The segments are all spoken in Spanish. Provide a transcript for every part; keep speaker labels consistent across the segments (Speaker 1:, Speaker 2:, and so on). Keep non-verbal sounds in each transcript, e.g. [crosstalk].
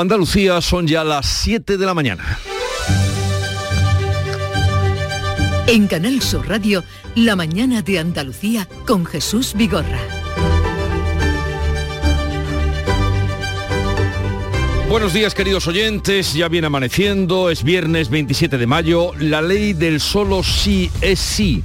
Speaker 1: Andalucía son ya las 7 de la mañana.
Speaker 2: En Canal Sur Radio, La mañana de Andalucía con Jesús Vigorra.
Speaker 1: Buenos días queridos oyentes, ya viene amaneciendo, es viernes 27 de mayo, la ley del solo sí es sí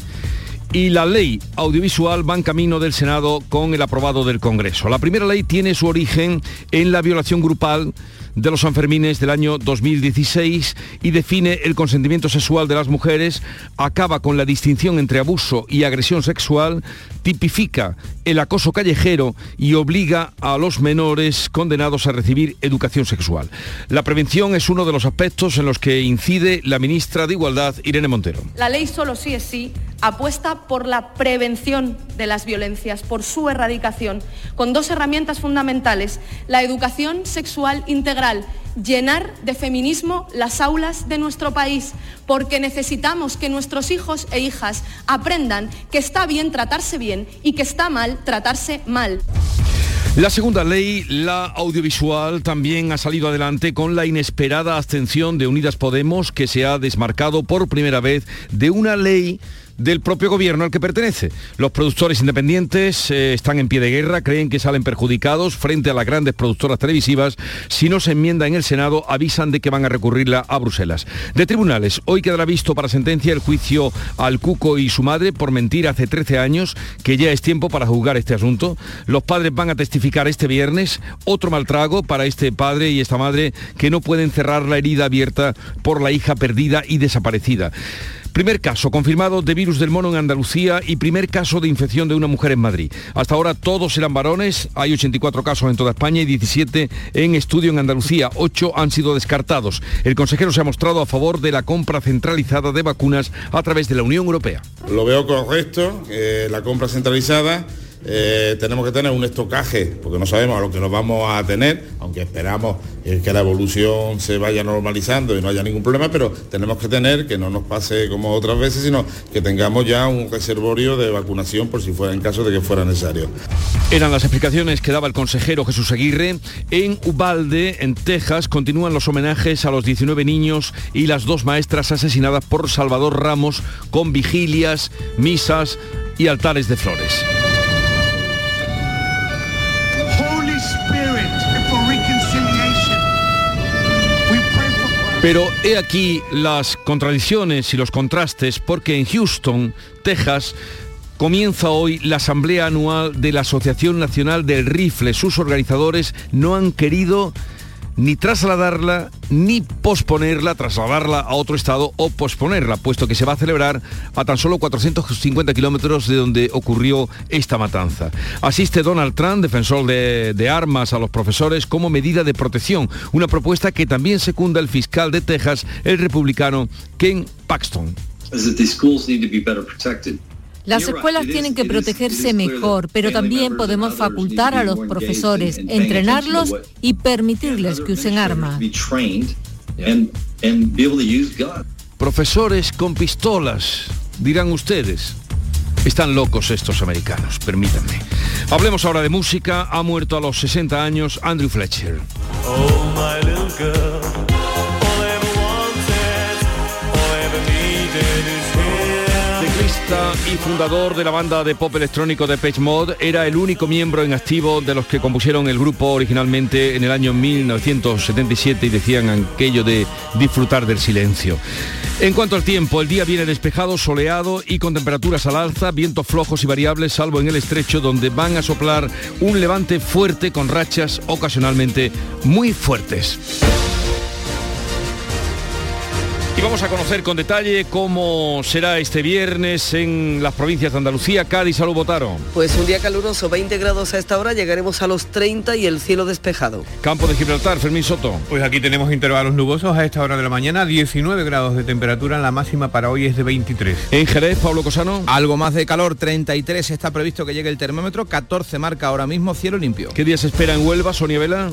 Speaker 1: y la ley audiovisual va en camino del Senado con el aprobado del Congreso. La primera ley tiene su origen en la violación grupal de los Sanfermines del año 2016 y define el consentimiento sexual de las mujeres, acaba con la distinción entre abuso y agresión sexual, tipifica el acoso callejero y obliga a los menores condenados a recibir educación sexual. La prevención es uno de los aspectos en los que incide la ministra de Igualdad, Irene Montero.
Speaker 3: La ley solo sí es sí apuesta por la prevención de las violencias, por su erradicación, con dos herramientas fundamentales, la educación sexual integral, llenar de feminismo las aulas de nuestro país, porque necesitamos que nuestros hijos e hijas aprendan que está bien tratarse bien y que está mal tratarse mal.
Speaker 1: La segunda ley, la audiovisual, también ha salido adelante con la inesperada abstención de Unidas Podemos, que se ha desmarcado por primera vez de una ley del propio gobierno al que pertenece. Los productores independientes eh, están en pie de guerra, creen que salen perjudicados frente a las grandes productoras televisivas. Si no se enmienda en el Senado, avisan de que van a recurrirla a Bruselas. De tribunales, hoy quedará visto para sentencia el juicio al Cuco y su madre por mentir hace 13 años, que ya es tiempo para juzgar este asunto. Los padres van a testificar este viernes otro maltrago para este padre y esta madre que no pueden cerrar la herida abierta por la hija perdida y desaparecida. Primer caso confirmado de virus del mono en Andalucía y primer caso de infección de una mujer en Madrid. Hasta ahora todos eran varones, hay 84 casos en toda España y 17 en estudio en Andalucía. 8 han sido descartados. El consejero se ha mostrado a favor de la compra centralizada de vacunas a través de la Unión Europea.
Speaker 4: Lo veo correcto, eh, la compra centralizada eh, tenemos que tener un estocaje, porque no sabemos a lo que nos vamos a tener, aunque esperamos eh, que la evolución se vaya normalizando y no haya ningún problema, pero tenemos que tener, que no nos pase como otras veces, sino que tengamos ya un reservorio de vacunación por si fuera en caso de que fuera necesario.
Speaker 1: Eran las explicaciones que daba el consejero Jesús Aguirre. En Ubalde, en Texas, continúan los homenajes a los 19 niños y las dos maestras asesinadas por Salvador Ramos con vigilias, misas y altares de flores. Pero he aquí las contradicciones y los contrastes porque en Houston, Texas, Comienza hoy la asamblea anual de la Asociación Nacional del Rifle. Sus organizadores no han querido ni trasladarla ni posponerla, trasladarla a otro estado o posponerla, puesto que se va a celebrar a tan solo 450 kilómetros de donde ocurrió esta matanza. Asiste Donald Trump, defensor de, armas a los profesores, como medida de protección, una propuesta que también secunda el fiscal de Texas, el republicano Ken Paxton.
Speaker 5: Las escuelas tienen que protegerse mejor, pero también podemos facultar a los profesores, entrenarlos y permitirles que usen armas.
Speaker 1: Profesores con pistolas, dirán ustedes. Están locos estos americanos, permítanme. Hablemos ahora de música. Ha muerto a los 60 años Andrew Fletcher. Y fundador de la banda de pop electrónico de Page Mod, era el único miembro en activo de los que compusieron el grupo originalmente en el año 1977 y decían aquello de disfrutar del silencio. En cuanto al tiempo, el día viene despejado, soleado y con temperaturas al alza, vientos flojos y variables, salvo en el estrecho donde van a soplar un levante fuerte con rachas ocasionalmente muy fuertes. Y vamos a conocer con detalle cómo será este viernes en las provincias de Andalucía, Cádiz, Salud, Botaro.
Speaker 6: Pues un día caluroso, 20 grados a esta hora, llegaremos a los 30 y el cielo despejado.
Speaker 1: Campo de Gibraltar, Fermín Soto.
Speaker 7: Pues aquí tenemos intervalos nubosos a esta hora de la mañana, 19 grados de temperatura, la máxima para hoy es de 23.
Speaker 1: En Jerez, Pablo Cosano.
Speaker 8: Algo más de calor, 33 está previsto que llegue el termómetro, 14 marca ahora mismo cielo limpio.
Speaker 1: ¿Qué día se espera en Huelva, Sonia Vela?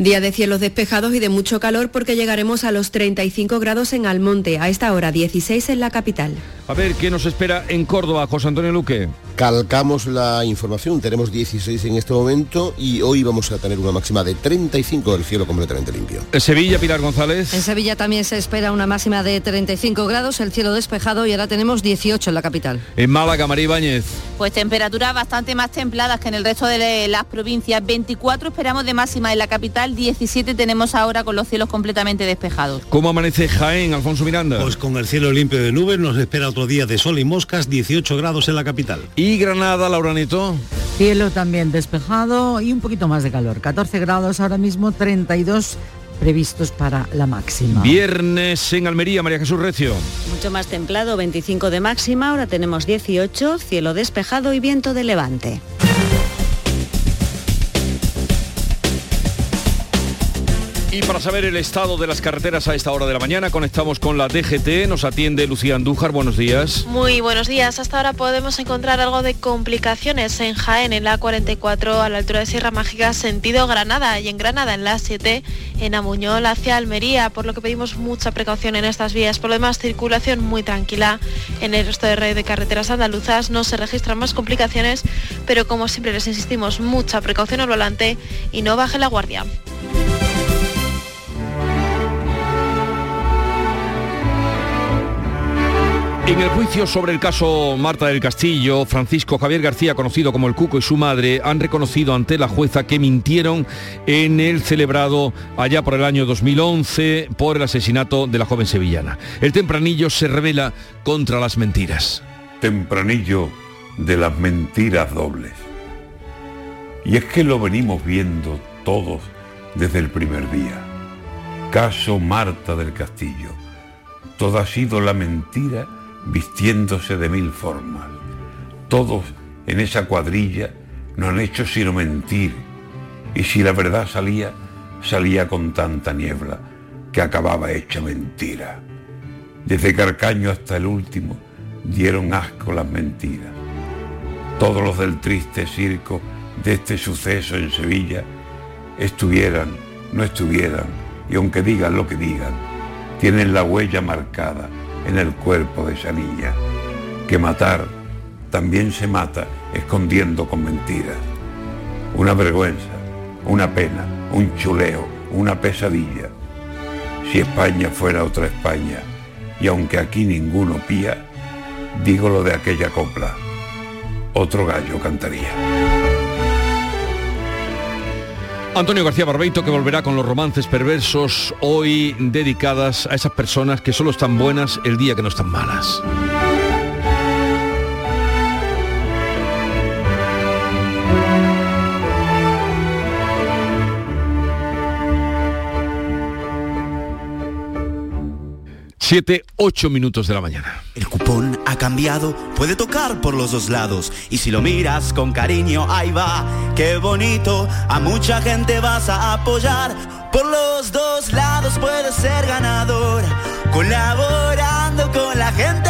Speaker 9: Día de cielos despejados y de mucho calor porque llegaremos a los 35 grados en Almonte, a esta hora 16 en la capital.
Speaker 1: A ver, ¿qué nos espera en Córdoba, José Antonio Luque?
Speaker 10: Calcamos la información, tenemos 16 en este momento y hoy vamos a tener una máxima de 35 del cielo completamente limpio.
Speaker 1: Sevilla, Pilar González.
Speaker 11: En Sevilla también se espera una máxima de 35 grados, el cielo despejado y ahora tenemos 18 en la capital.
Speaker 1: En Málaga, María Ibáñez.
Speaker 12: Pues temperaturas bastante más templadas que en el resto de las provincias. 24 esperamos de máxima en la capital, 17 tenemos ahora con los cielos completamente despejados.
Speaker 1: ¿Cómo amanece Jaén, Alfonso Miranda?
Speaker 13: Pues con el cielo limpio de nubes nos espera otro día de sol y moscas, 18 grados en la capital.
Speaker 1: ¿Y Granada, Laura Neto?
Speaker 14: Cielo también despejado y un poquito más de calor. 14 grados ahora mismo, 32 previstos para la máxima.
Speaker 1: Viernes en Almería, María Jesús Recio.
Speaker 15: Mucho más templado, 25 de máxima, ahora tenemos 18, cielo despejado y viento de levante.
Speaker 1: Y para saber el estado de las carreteras a esta hora de la mañana, conectamos con la DGT. Nos atiende Lucía Andújar. Buenos días.
Speaker 16: Muy buenos días. Hasta ahora podemos encontrar algo de complicaciones en Jaén, en la 44 a la altura de Sierra Mágica, sentido Granada, y en Granada, en la 7, en Amuñol hacia Almería, por lo que pedimos mucha precaución en estas vías. Por lo demás, circulación muy tranquila en el resto de red de carreteras andaluzas. No se registran más complicaciones, pero como siempre les insistimos, mucha precaución al volante y no baje la guardia.
Speaker 1: En el juicio sobre el caso Marta del Castillo, Francisco Javier García, conocido como el Cuco y su madre, han reconocido ante la jueza que mintieron en el celebrado allá por el año 2011 por el asesinato de la joven sevillana. El tempranillo se revela contra las mentiras.
Speaker 17: Tempranillo de las mentiras dobles. Y es que lo venimos viendo todos desde el primer día. Caso Marta del Castillo. Todo ha sido la mentira vistiéndose de mil formas. Todos en esa cuadrilla no han hecho sino mentir, y si la verdad salía, salía con tanta niebla que acababa hecha mentira. Desde Carcaño hasta el último dieron asco las mentiras. Todos los del triste circo de este suceso en Sevilla estuvieran, no estuvieran, y aunque digan lo que digan, tienen la huella marcada en el cuerpo de esa niña, que matar también se mata escondiendo con mentiras. Una vergüenza, una pena, un chuleo, una pesadilla. Si España fuera otra España, y aunque aquí ninguno pía, digo lo de aquella copla, otro gallo cantaría.
Speaker 1: Antonio García Barbeito que volverá con los romances perversos hoy dedicadas a esas personas que solo están buenas el día que no están malas. Siete, ocho minutos de la mañana.
Speaker 18: El cupón ha cambiado, puede tocar por los dos lados. Y si lo miras con cariño, ahí va, qué bonito. A mucha gente vas a apoyar. Por los dos lados puedes ser ganador. Colaborando con la gente,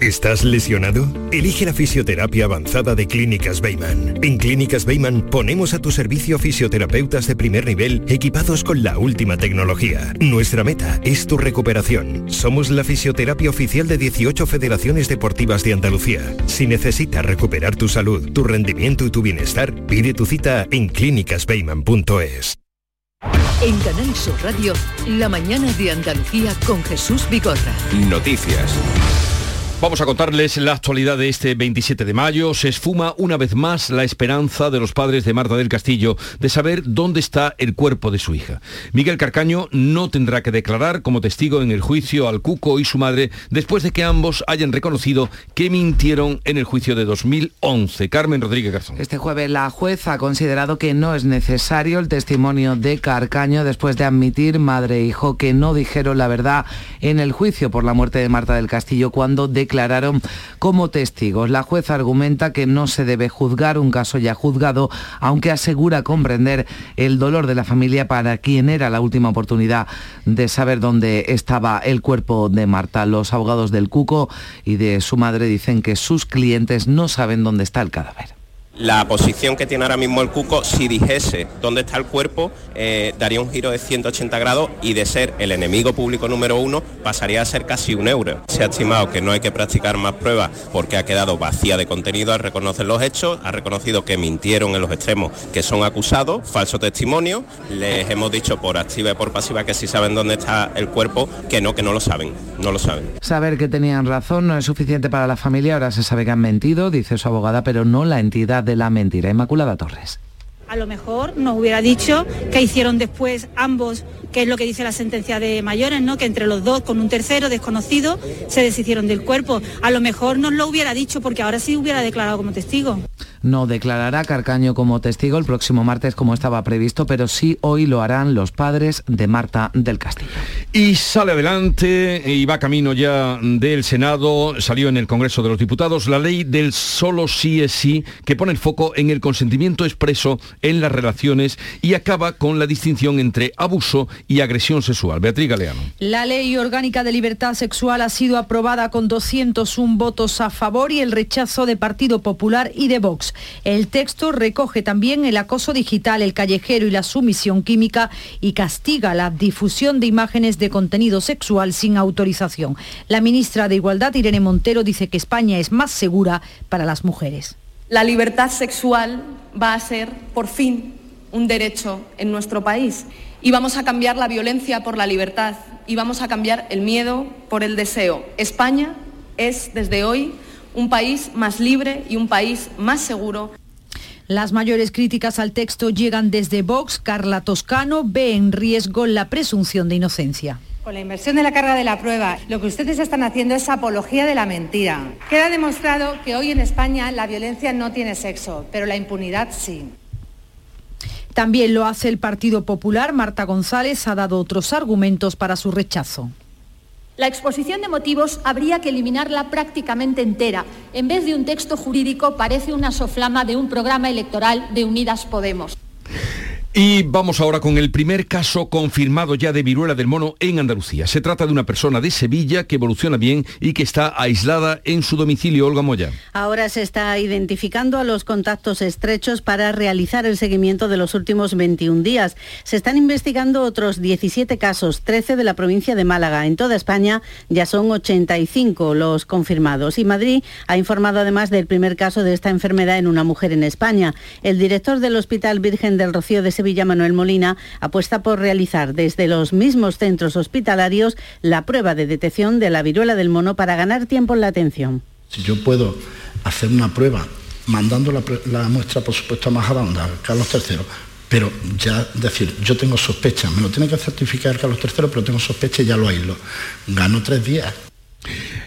Speaker 19: ¿Estás lesionado? Elige la fisioterapia avanzada de Clínicas Beyman. En Clínicas Beyman ponemos a tu servicio fisioterapeutas de primer nivel equipados con la última tecnología. Nuestra meta es tu recuperación. Somos la fisioterapia oficial de 18 federaciones deportivas de Andalucía. Si necesitas recuperar tu salud, tu rendimiento y tu bienestar, pide tu cita en clínicasbeyman.es.
Speaker 2: En Canal Sur Radio, la mañana de Andalucía con Jesús Vigorra.
Speaker 1: Noticias. Vamos a contarles la actualidad de este 27 de mayo. Se esfuma una vez más la esperanza de los padres de Marta del Castillo de saber dónde está el cuerpo de su hija. Miguel Carcaño no tendrá que declarar como testigo en el juicio al Cuco y su madre después de que ambos hayan reconocido que mintieron en el juicio de 2011. Carmen Rodríguez Garzón.
Speaker 20: Este jueves la juez ha considerado que no es necesario el testimonio de Carcaño después de admitir madre e hijo que no dijeron la verdad en el juicio por la muerte de Marta del Castillo cuando de declararon como testigos. La jueza argumenta que no se debe juzgar un caso ya juzgado, aunque asegura comprender el dolor de la familia para quien era la última oportunidad de saber dónde estaba el cuerpo de Marta. Los abogados del Cuco y de su madre dicen que sus clientes no saben dónde está el cadáver.
Speaker 21: La posición que tiene ahora mismo el Cuco, si dijese dónde está el cuerpo, eh, daría un giro de 180 grados y de ser el enemigo público número uno pasaría a ser casi un euro. Se ha estimado que no hay que practicar más pruebas porque ha quedado vacía de contenido al reconocer los hechos, ha reconocido que mintieron en los extremos que son acusados, falso testimonio, les hemos dicho por activa y por pasiva que si saben dónde está el cuerpo, que no, que no lo saben, no lo saben.
Speaker 20: Saber que tenían razón no es suficiente para la familia, ahora se sabe que han mentido, dice su abogada, pero no la entidad de la mentira. Inmaculada Torres.
Speaker 22: A lo mejor nos hubiera dicho que hicieron después ambos, que es lo que dice la sentencia de mayores, ¿no? Que entre los dos, con un tercero desconocido, se deshicieron del cuerpo. A lo mejor nos lo hubiera dicho porque ahora sí hubiera declarado como testigo.
Speaker 20: No declarará Carcaño como testigo el próximo martes como estaba previsto, pero sí hoy lo harán los padres de Marta del Castillo.
Speaker 1: Y sale adelante y va camino ya del Senado, salió en el Congreso de los Diputados la ley del solo sí es sí, que pone el foco en el consentimiento expreso en las relaciones y acaba con la distinción entre abuso y agresión sexual. Beatriz Galeano.
Speaker 5: La ley orgánica de libertad sexual ha sido aprobada con 201 votos a favor y el rechazo de Partido Popular y de Vox. El texto recoge también el acoso digital, el callejero y la sumisión química y castiga la difusión de imágenes de contenido sexual sin autorización. La ministra de Igualdad, Irene Montero, dice que España es más segura para las mujeres.
Speaker 23: La libertad sexual va a ser, por fin, un derecho en nuestro país y vamos a cambiar la violencia por la libertad y vamos a cambiar el miedo por el deseo. España es, desde hoy, un país más libre y un país más seguro.
Speaker 5: Las mayores críticas al texto llegan desde Vox. Carla Toscano ve en riesgo la presunción de inocencia.
Speaker 24: Con la inversión de la carga de la prueba, lo que ustedes están haciendo es apología de la mentira. Queda demostrado que hoy en España la violencia no tiene sexo, pero la impunidad sí.
Speaker 5: También lo hace el Partido Popular. Marta González ha dado otros argumentos para su rechazo.
Speaker 25: La exposición de motivos habría que eliminarla prácticamente entera. En vez de un texto jurídico parece una soflama de un programa electoral de Unidas Podemos.
Speaker 1: Y vamos ahora con el primer caso confirmado ya de viruela del mono en Andalucía. Se trata de una persona de Sevilla que evoluciona bien y que está aislada en su domicilio, Olga Moya.
Speaker 11: Ahora se está identificando a los contactos estrechos para realizar el seguimiento de los últimos 21 días. Se están investigando otros 17 casos, 13 de la provincia de Málaga. En toda España ya son 85 los confirmados. Y Madrid ha informado además del primer caso de esta enfermedad en una mujer en España. El director del Hospital Virgen del Rocío de Sevilla, Manuel Molina, apuesta por realizar desde los mismos centros hospitalarios la prueba de detección de la viruela del mono para ganar tiempo en la atención.
Speaker 26: Si yo puedo hacer una prueba mandando la, la muestra, por supuesto, a Majadahonda, Carlos III, pero ya decir, yo tengo sospecha, me lo tiene que certificar Carlos III, pero tengo sospecha y ya lo aíslo. Gano tres días.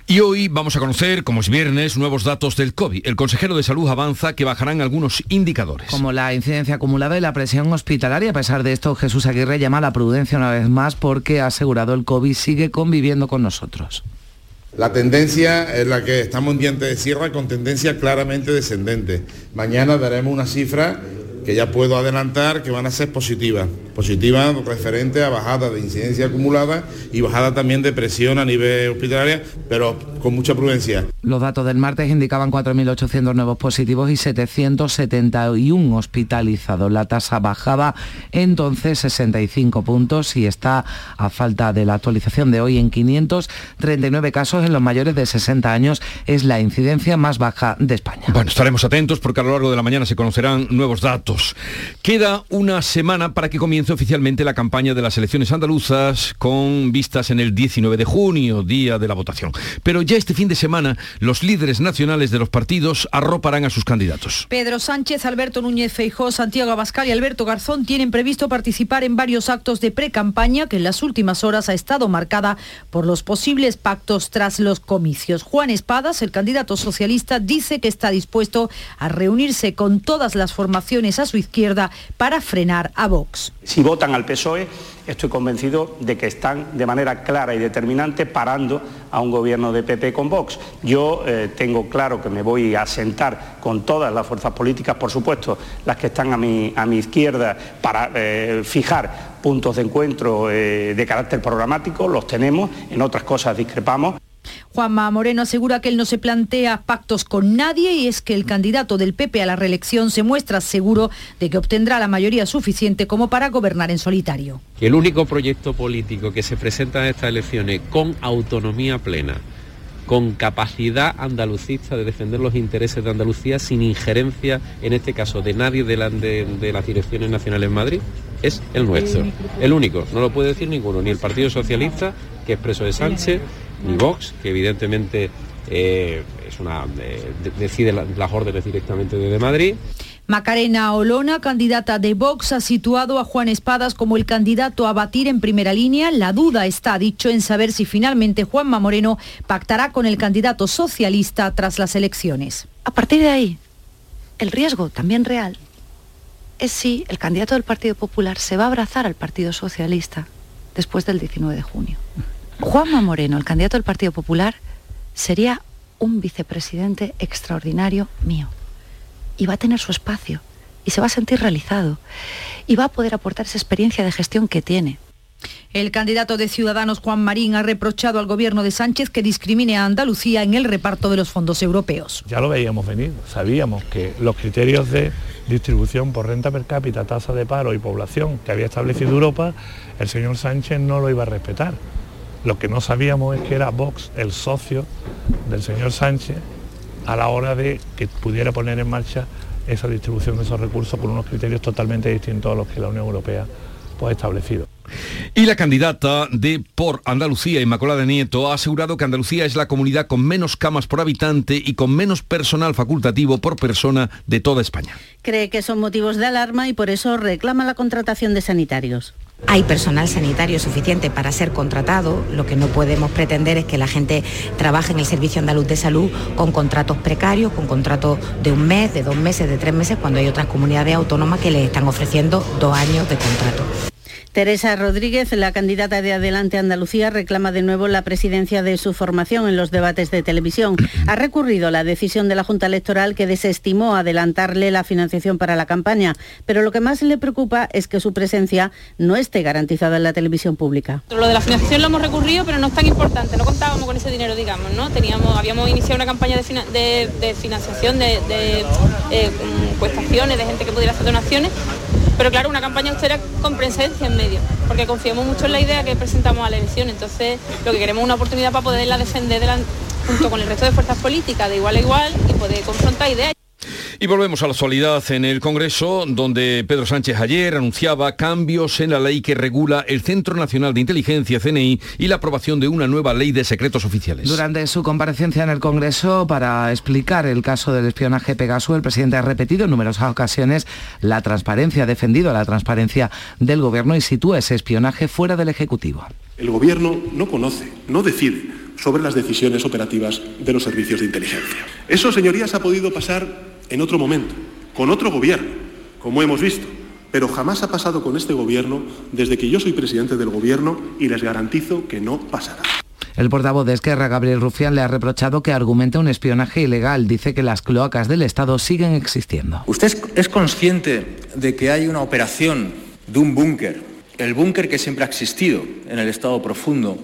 Speaker 1: Y hoy vamos a conocer, como es viernes, nuevos datos del COVID. El consejero de salud avanza que bajarán algunos indicadores.
Speaker 20: Como la incidencia acumulada y la presión hospitalaria. A pesar de esto, Jesús Aguirre llama a la prudencia una vez más porque ha asegurado el COVID sigue conviviendo con nosotros.
Speaker 27: La tendencia es la que estamos en diente de sierra con tendencia claramente descendente. Mañana daremos una cifra que ya puedo adelantar que van a ser positivas. Positivas referente a bajada de incidencia acumulada y bajada también de presión a nivel hospitalaria, pero con mucha prudencia.
Speaker 20: Los datos del martes indicaban 4.800 nuevos positivos y 771 hospitalizados. La tasa bajaba entonces 65 puntos y está a falta de la actualización de hoy en 539 casos en los mayores de 60 años. Es la incidencia más baja de España.
Speaker 1: Bueno, estaremos atentos porque a lo largo de la mañana se conocerán nuevos datos. Queda una semana para que comience oficialmente la campaña de las elecciones andaluzas con vistas en el 19 de junio, día de la votación. Pero ya este fin de semana los líderes nacionales de los partidos arroparán a sus candidatos.
Speaker 5: Pedro Sánchez, Alberto Núñez Feijó, Santiago Abascal y Alberto Garzón tienen previsto participar en varios actos de pre-campaña que en las últimas horas ha estado marcada por los posibles pactos tras los comicios. Juan Espadas, el candidato socialista, dice que está dispuesto a reunirse con todas las formaciones su izquierda para frenar a Vox.
Speaker 28: Si votan al PSOE, estoy convencido de que están de manera clara y determinante parando a un gobierno de PP con Vox. Yo eh, tengo claro que me voy a sentar con todas las fuerzas políticas, por supuesto, las que están a mi, a mi izquierda, para eh, fijar puntos de encuentro eh, de carácter programático, los tenemos, en otras cosas discrepamos.
Speaker 5: Juanma Moreno asegura que él no se plantea pactos con nadie y es que el candidato del PP a la reelección se muestra seguro de que obtendrá la mayoría suficiente como para gobernar en solitario.
Speaker 29: El único proyecto político que se presenta en estas elecciones con autonomía plena, con capacidad andalucista de defender los intereses de Andalucía sin injerencia, en este caso, de nadie de, de las direcciones nacionales en Madrid, es el nuestro. El único, no lo puede decir ninguno, ni el Partido Socialista, que es preso de Sánchez, ni Vox, que evidentemente eh, es una, eh, decide las órdenes directamente desde Madrid.
Speaker 5: Macarena Olona, candidata de Vox, ha situado a Juan Espadas como el candidato a batir en primera línea. La duda está, dicho, en saber si finalmente Juanma Moreno pactará con el candidato socialista tras las elecciones.
Speaker 30: A partir de ahí, el riesgo también real es si el candidato del Partido Popular se va a abrazar al Partido Socialista después del 19 de junio. Juanma Moreno, el candidato del Partido Popular, sería un vicepresidente extraordinario mío. Y va a tener su espacio. Y se va a sentir realizado. Y va a poder aportar esa experiencia de gestión que tiene.
Speaker 5: El candidato de Ciudadanos, Juan Marín, ha reprochado al gobierno de Sánchez que discrimine a Andalucía en el reparto de los fondos europeos.
Speaker 31: Ya lo veíamos venir, sabíamos que los criterios de distribución por renta per cápita, tasa de paro y población que había establecido Europa, el señor Sánchez no lo iba a respetar. Lo que no sabíamos es que era Vox el socio del señor Sánchez a la hora de que pudiera poner en marcha esa distribución de esos recursos con unos criterios totalmente distintos a los que la Unión Europea pues, ha establecido.
Speaker 1: Y la candidata de Por Andalucía, Inmaculada Nieto, ha asegurado que Andalucía es la comunidad con menos camas por habitante y con menos personal facultativo por persona de toda España.
Speaker 11: Cree que son motivos de alarma y por eso reclama la contratación de sanitarios.
Speaker 32: Hay personal sanitario suficiente para ser contratado. Lo que no podemos pretender es que la gente trabaje en el Servicio Andaluz de Salud con contratos precarios, con contratos de un mes, de dos meses, de tres meses, cuando hay otras comunidades autónomas que les están ofreciendo dos años de contrato.
Speaker 11: Teresa Rodríguez, la candidata de Adelante Andalucía, reclama de nuevo la presidencia de su formación en los debates de televisión. Ha recurrido la decisión de la Junta Electoral que desestimó adelantarle la financiación para la campaña, pero lo que más le preocupa es que su presencia no esté garantizada en la televisión pública.
Speaker 33: Lo de la financiación lo hemos recurrido, pero no es tan importante, no contábamos con ese dinero, digamos, ¿no? Teníamos, habíamos iniciado una campaña de, financiación, de, de eh, de gente que pudiera hacer donaciones, pero claro, una campaña austera con presencia en medio, porque confiamos mucho en la idea que presentamos a la elección. Entonces, lo que queremos es una oportunidad para poderla defender junto con el resto de fuerzas políticas de igual a igual y poder confrontar ideas.
Speaker 1: Y volvemos a la actualidad en el Congreso, donde Pedro Sánchez ayer anunciaba cambios en la ley que regula el Centro Nacional de Inteligencia, CNI, y la aprobación de una nueva ley de secretos oficiales.
Speaker 20: Durante su comparecencia en el Congreso para explicar el caso del espionaje Pegasus, el presidente ha repetido en numerosas ocasiones la transparencia, ha defendido la transparencia del Gobierno y sitúa ese espionaje fuera del Ejecutivo.
Speaker 34: El Gobierno no conoce, no decide sobre las decisiones operativas de los servicios de inteligencia. Eso, señorías, ha podido pasar en otro momento, con otro gobierno, como hemos visto, pero jamás ha pasado con este gobierno desde que yo soy presidente del gobierno y les garantizo que no pasará.
Speaker 20: El portavoz de Esquerra, Gabriel Rufián, le ha reprochado que argumenta un espionaje ilegal. Dice que las cloacas del Estado siguen existiendo.
Speaker 35: ¿Usted es consciente de que hay una operación de un búnker, el búnker que siempre ha existido en el Estado profundo,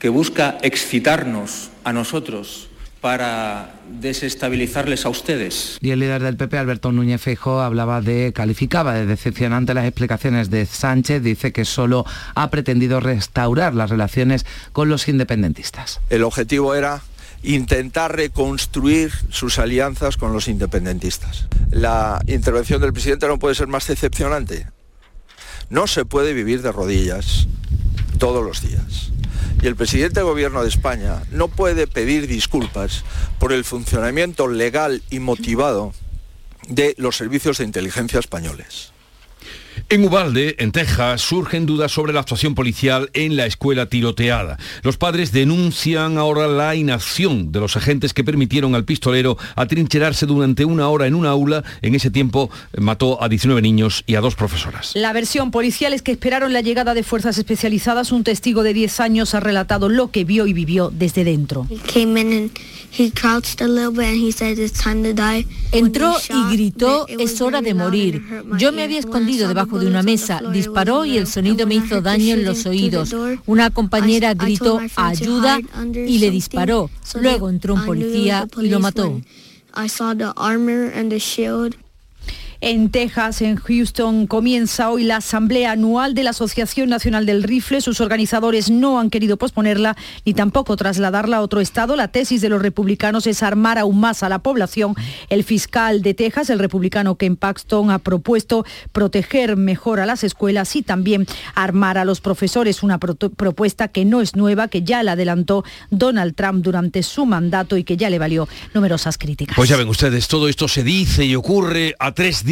Speaker 35: que busca excitarnos a nosotros para desestabilizarles a ustedes.
Speaker 20: Y el líder del PP, Alberto Núñez Feijóo, hablaba de, calificaba de decepcionante las explicaciones de Sánchez, dice que solo ha pretendido restaurar las relaciones con los independentistas.
Speaker 36: El objetivo era intentar reconstruir sus alianzas con los independentistas. La intervención del presidente no puede ser más decepcionante. No se puede vivir de rodillas todos los días y el presidente del gobierno de España no puede pedir disculpas por el funcionamiento legal y motivado de los servicios de inteligencia españoles.
Speaker 1: En Ubalde, en Texas, surgen dudas sobre la actuación policial en la escuela tiroteada. Los padres denuncian ahora la inacción de los agentes que permitieron al pistolero atrincherarse durante una hora en un aula. En ese tiempo eh, mató a 19 niños y a dos profesoras.
Speaker 5: La versión policial es que esperaron la llegada de fuerzas especializadas. Un testigo de 10 años ha relatado lo que vio y vivió desde dentro.
Speaker 37: Entró y gritó, es hora de morir. Yo me había escondido debajo de una mesa, disparó y el sonido me hizo daño en los oídos. Una compañera gritó, ayuda, y le disparó. Luego entró un policía y lo mató.
Speaker 5: En Texas, en Houston, comienza hoy la asamblea anual de la Asociación Nacional del Rifle. Sus organizadores no han querido posponerla ni tampoco trasladarla a otro estado. La tesis de los republicanos es armar aún más a la población. El fiscal de Texas, el republicano Ken Paxton, ha propuesto proteger mejor a las escuelas y también armar a los profesores. Una propuesta que no es nueva, que ya la adelantó Donald Trump durante su mandato y que ya le valió numerosas críticas.
Speaker 1: Pues ya ven ustedes, todo esto se dice y ocurre a tres días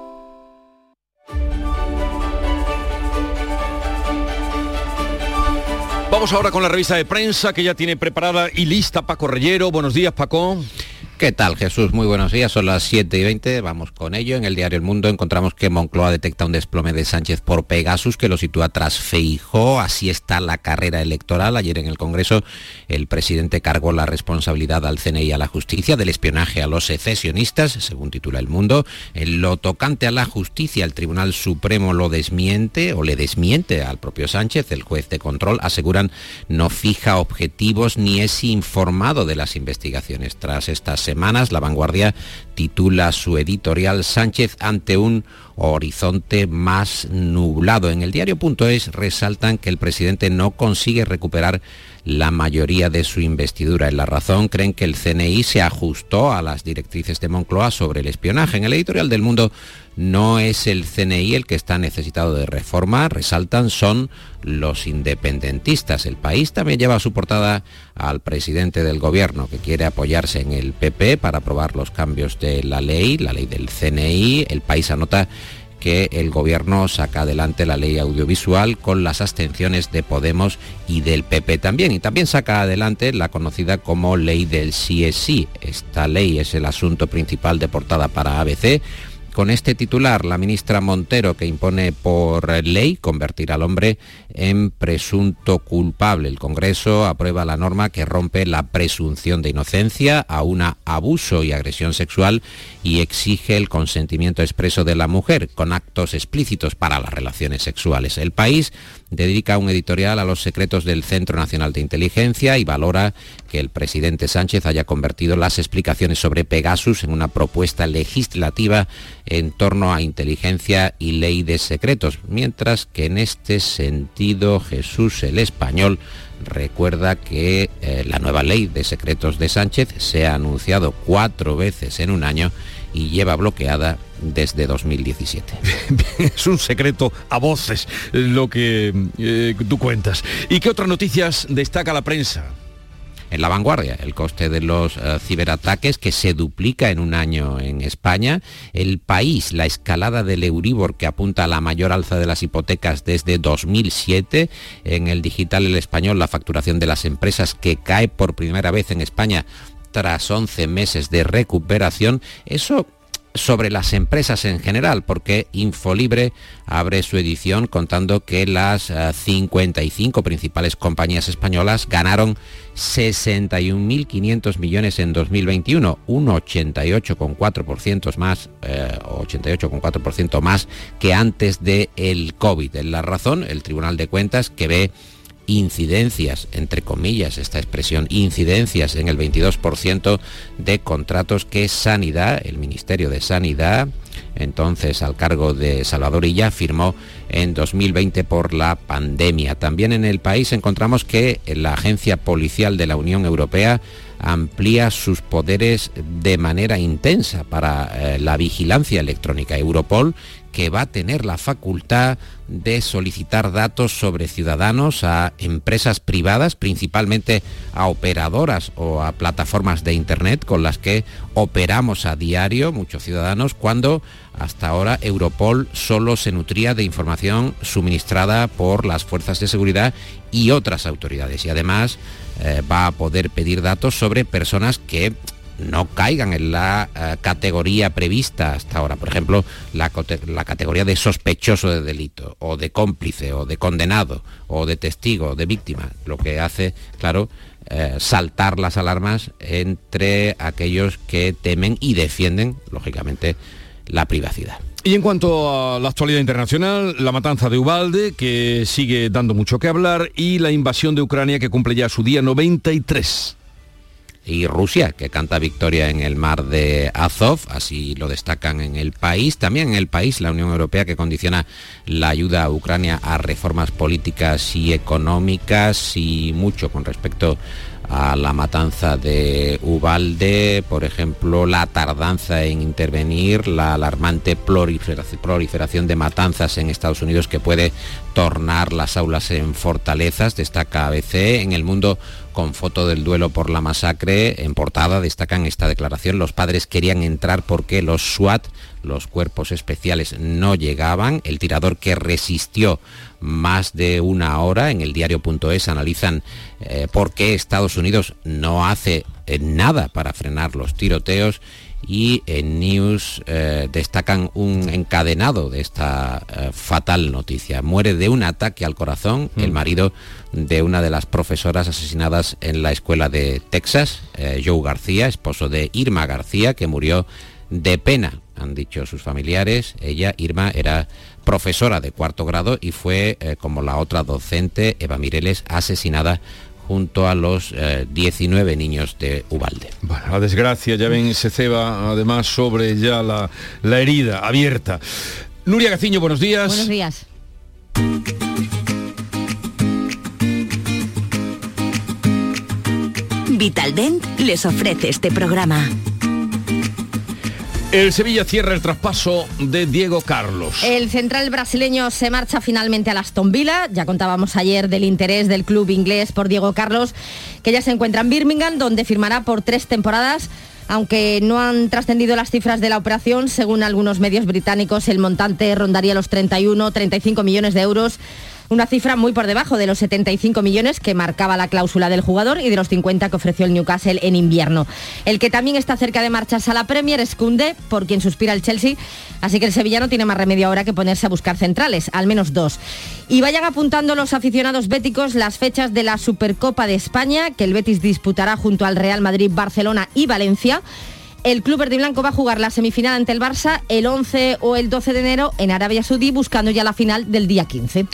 Speaker 1: Vamos ahora con la revista de prensa que ya tiene preparada y lista Paco Reyero. Buenos días, Paco.
Speaker 38: ¿Qué tal, Jesús? Muy buenos días. Son las 7 y 20. Vamos con ello. En el diario El Mundo encontramos que Moncloa detecta un desplome de Sánchez por Pegasus que lo sitúa tras Feijó. Así está la carrera electoral. Ayer en el Congreso el presidente cargó la responsabilidad al CNI y a la justicia del espionaje a los secesionistas, según titula El Mundo. En lo tocante a la justicia, el Tribunal Supremo lo desmiente o le desmiente al propio Sánchez. El juez de control aseguran no fija objetivos ni es informado de las investigaciones. Tras estas semanas, La Vanguardia titula su editorial Sánchez ante un horizonte más nublado. En el diario.es resaltan que el presidente no consigue recuperar la mayoría de su investidura. En la razón creen que el CNI se ajustó a las directrices de Moncloa sobre el espionaje. En el editorial del Mundo no es el CNI el que está necesitado de reforma, resaltan, son los independentistas. El país también lleva su portada al presidente del gobierno que quiere apoyarse en el PP para aprobar los cambios de la ley, la ley del CNI. El país anota que el gobierno saca adelante la ley audiovisual con las abstenciones de Podemos y del PP también. Y también saca adelante la conocida como ley del sí Esta ley es el asunto principal de portada para ABC con este titular, la ministra Montero, que impone por ley convertir al hombre en presunto culpable. El Congreso aprueba la norma que rompe la presunción de inocencia a un abuso y agresión sexual y exige el consentimiento expreso de la mujer con actos explícitos para las relaciones sexuales. El país dedica un editorial a los secretos del Centro Nacional de Inteligencia y valora que el presidente Sánchez haya convertido las explicaciones sobre Pegasus en una propuesta legislativa en torno a inteligencia y ley de secretos, mientras que en este sentido Jesús el español recuerda que eh, la nueva ley de secretos de Sánchez se ha anunciado cuatro veces en un año y lleva bloqueada desde 2017. [laughs]
Speaker 1: es un secreto a voces lo que eh, tú cuentas. ¿Y qué otras noticias destaca la prensa?
Speaker 38: En la vanguardia. El coste de los eh, ciberataques que se duplica en un año en España. El país, la escalada del Euribor que apunta a la mayor alza de las hipotecas desde 2007. En el digital el español, la facturación de las empresas que cae por primera vez en España tras 11 meses de recuperación. Eso sobre las empresas en general, porque Infolibre abre su edición contando que las 55 eh, principales compañías españolas ganaron 61.500 millones en 2021, un 88,4% más, 88,4% eh, más que antes del el COVID. En la razón, el Tribunal de Cuentas que ve incidencias, entre comillas esta expresión, incidencias en el 22% de contratos que Sanidad, el Ministerio de Sanidad, entonces al cargo de Salvador Illa, firmó en 2020 por la pandemia. También en el país encontramos que la Agencia Policial de la Unión Europea amplía sus poderes de manera intensa para eh, la vigilancia electrónica. Europol que va a tener la facultad de solicitar datos sobre ciudadanos a empresas privadas, principalmente a operadoras o a plataformas de Internet con las que operamos a diario muchos ciudadanos, cuando hasta ahora Europol solo se nutría de información suministrada por las fuerzas de seguridad y otras autoridades. Y además eh, va a poder pedir datos sobre personas que no caigan en la eh, categoría prevista hasta ahora. Por ejemplo, la, categoría de sospechoso de delito, o de cómplice, o de condenado, o de testigo, o de víctima. Lo que hace, claro, eh, saltar las alarmas entre aquellos que temen y defienden, lógicamente, la privacidad.
Speaker 1: Y en cuanto a la actualidad internacional, la matanza de Ubalde, que sigue dando mucho que hablar, y la invasión de Ucrania, que cumple ya su día 93
Speaker 38: y Rusia, que canta victoria en el mar de Azov, así lo destacan en el país. También en el país la Unión Europea que condiciona la ayuda a Ucrania a reformas políticas y económicas y mucho con respecto a la matanza de Ubalde, por ejemplo, la tardanza en intervenir, la alarmante proliferación de matanzas en Estados Unidos que puede tornar las aulas en fortalezas, destaca ABC. En el mundo con foto del duelo por la masacre, en portada destacan esta declaración, los padres querían entrar porque los SWAT, los cuerpos especiales, no llegaban, el tirador que resistió más de una hora. En el diario.es analizan eh, por qué Estados Unidos no hace eh, nada para frenar los tiroteos y en News eh, destacan un encadenado de esta fatal noticia. Muere de un ataque al corazón el mm. marido de una de las profesoras asesinadas en la escuela de Texas, Joe García, esposo de Irma García, que murió de pena, han dicho sus familiares. Ella, Irma, era profesora de cuarto grado y fue, eh, como la otra docente, Eva Mireles, asesinada junto a los 19 eh, niños de Ubalde.
Speaker 1: Bueno, la desgracia, ya ven, se ceba además sobre ya la, la herida abierta. Nuria Gaciño, buenos días.
Speaker 39: Buenos días.
Speaker 40: Vitaldent les ofrece este programa.
Speaker 1: El Sevilla cierra el traspaso de Diego Carlos.
Speaker 39: El central brasileño se marcha finalmente a Aston Villa. Ya contábamos ayer del interés del club inglés por Diego Carlos, que ya se encuentra en Birmingham, donde firmará por tres temporadas. Aunque no han trascendido las cifras de la operación, según algunos medios británicos, el montante rondaría los 31-35 millones de euros una cifra muy por debajo de los 75 millones que marcaba la cláusula del jugador y de los 50 que ofreció el Newcastle en invierno. El que también está cerca de marcharse a la Premier es Kunde, por quien suspira el Chelsea, así que el sevillano tiene más remedio ahora que ponerse a buscar centrales, al menos dos. Y vayan apuntando los aficionados béticos las fechas de la Supercopa de España, que el Betis disputará junto al Real Madrid, Barcelona y Valencia. El club verde y blanco va a jugar la semifinal ante el Barça el 11 o el 12 de enero en Arabia Saudí, buscando ya la final del día 15.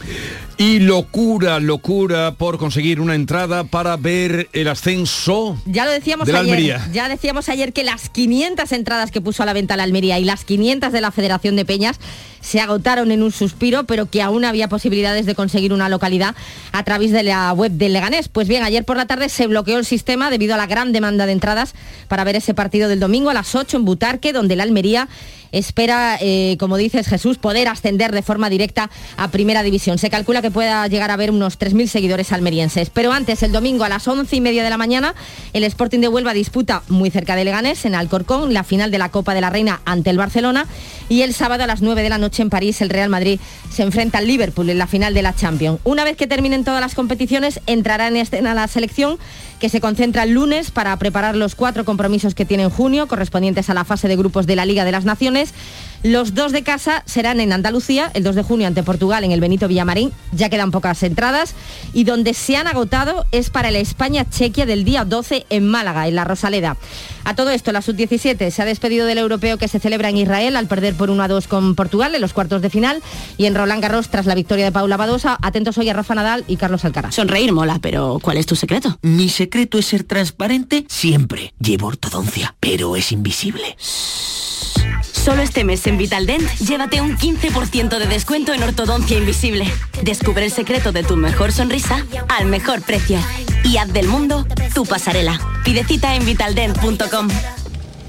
Speaker 1: Y locura, locura por conseguir una entrada para ver el ascenso.
Speaker 39: Ya lo decíamos ayer. Ya decíamos ayer que las 500 entradas que puso a la venta la Almería y las 500 de la Federación de Peñas se agotaron en un suspiro, pero que aún había posibilidades de conseguir una localidad a través de la web del Leganés. Pues bien, ayer por la tarde se bloqueó el sistema debido a la gran demanda de entradas para ver ese partido del domingo a las 8 en Butarque, donde la Almería espera, eh, como dices Jesús, poder ascender de forma directa a Primera División. Se calcula que pueda llegar a haber unos 3.000 seguidores almerienses. Pero antes, el domingo a las 11 y media de la mañana, el Sporting de Huelva disputa muy cerca de Leganés, en Alcorcón, la final de la Copa de la Reina ante el Barcelona. Y el sábado a las 9 de la noche en París, el Real Madrid se enfrenta al Liverpool en la final de la Champions. Una vez que terminen todas las competiciones, entrará en escena la selección que se concentra el lunes para preparar los cuatro compromisos que tiene en junio, correspondientes a la fase de grupos de la Liga de las Naciones. Los dos de casa serán en Andalucía, el 2 de junio ante Portugal en el Benito Villamarín, ya quedan pocas entradas, y donde se han agotado es para la España-Chequia del día 12 en Málaga, en la Rosaleda. A todo esto, la sub-17 se ha despedido del europeo que se celebra en Israel al perder por 1 a 2 con Portugal en los cuartos de final y en Roland Garros tras la victoria de Paula Badosa. Atentos hoy a Rafa Nadal y Carlos Alcaraz.
Speaker 19: Sonreír mola, pero ¿cuál es tu secreto? Mi secreto es ser transparente siempre. Llevo ortodoncia, pero es invisible.
Speaker 40: Solo este mes en Vitaldent, llévate un 15% de descuento en ortodoncia invisible. Descubre el secreto de tu mejor sonrisa al mejor precio. Y haz del mundo tu pasarela. Pide cita en vitaldent.com.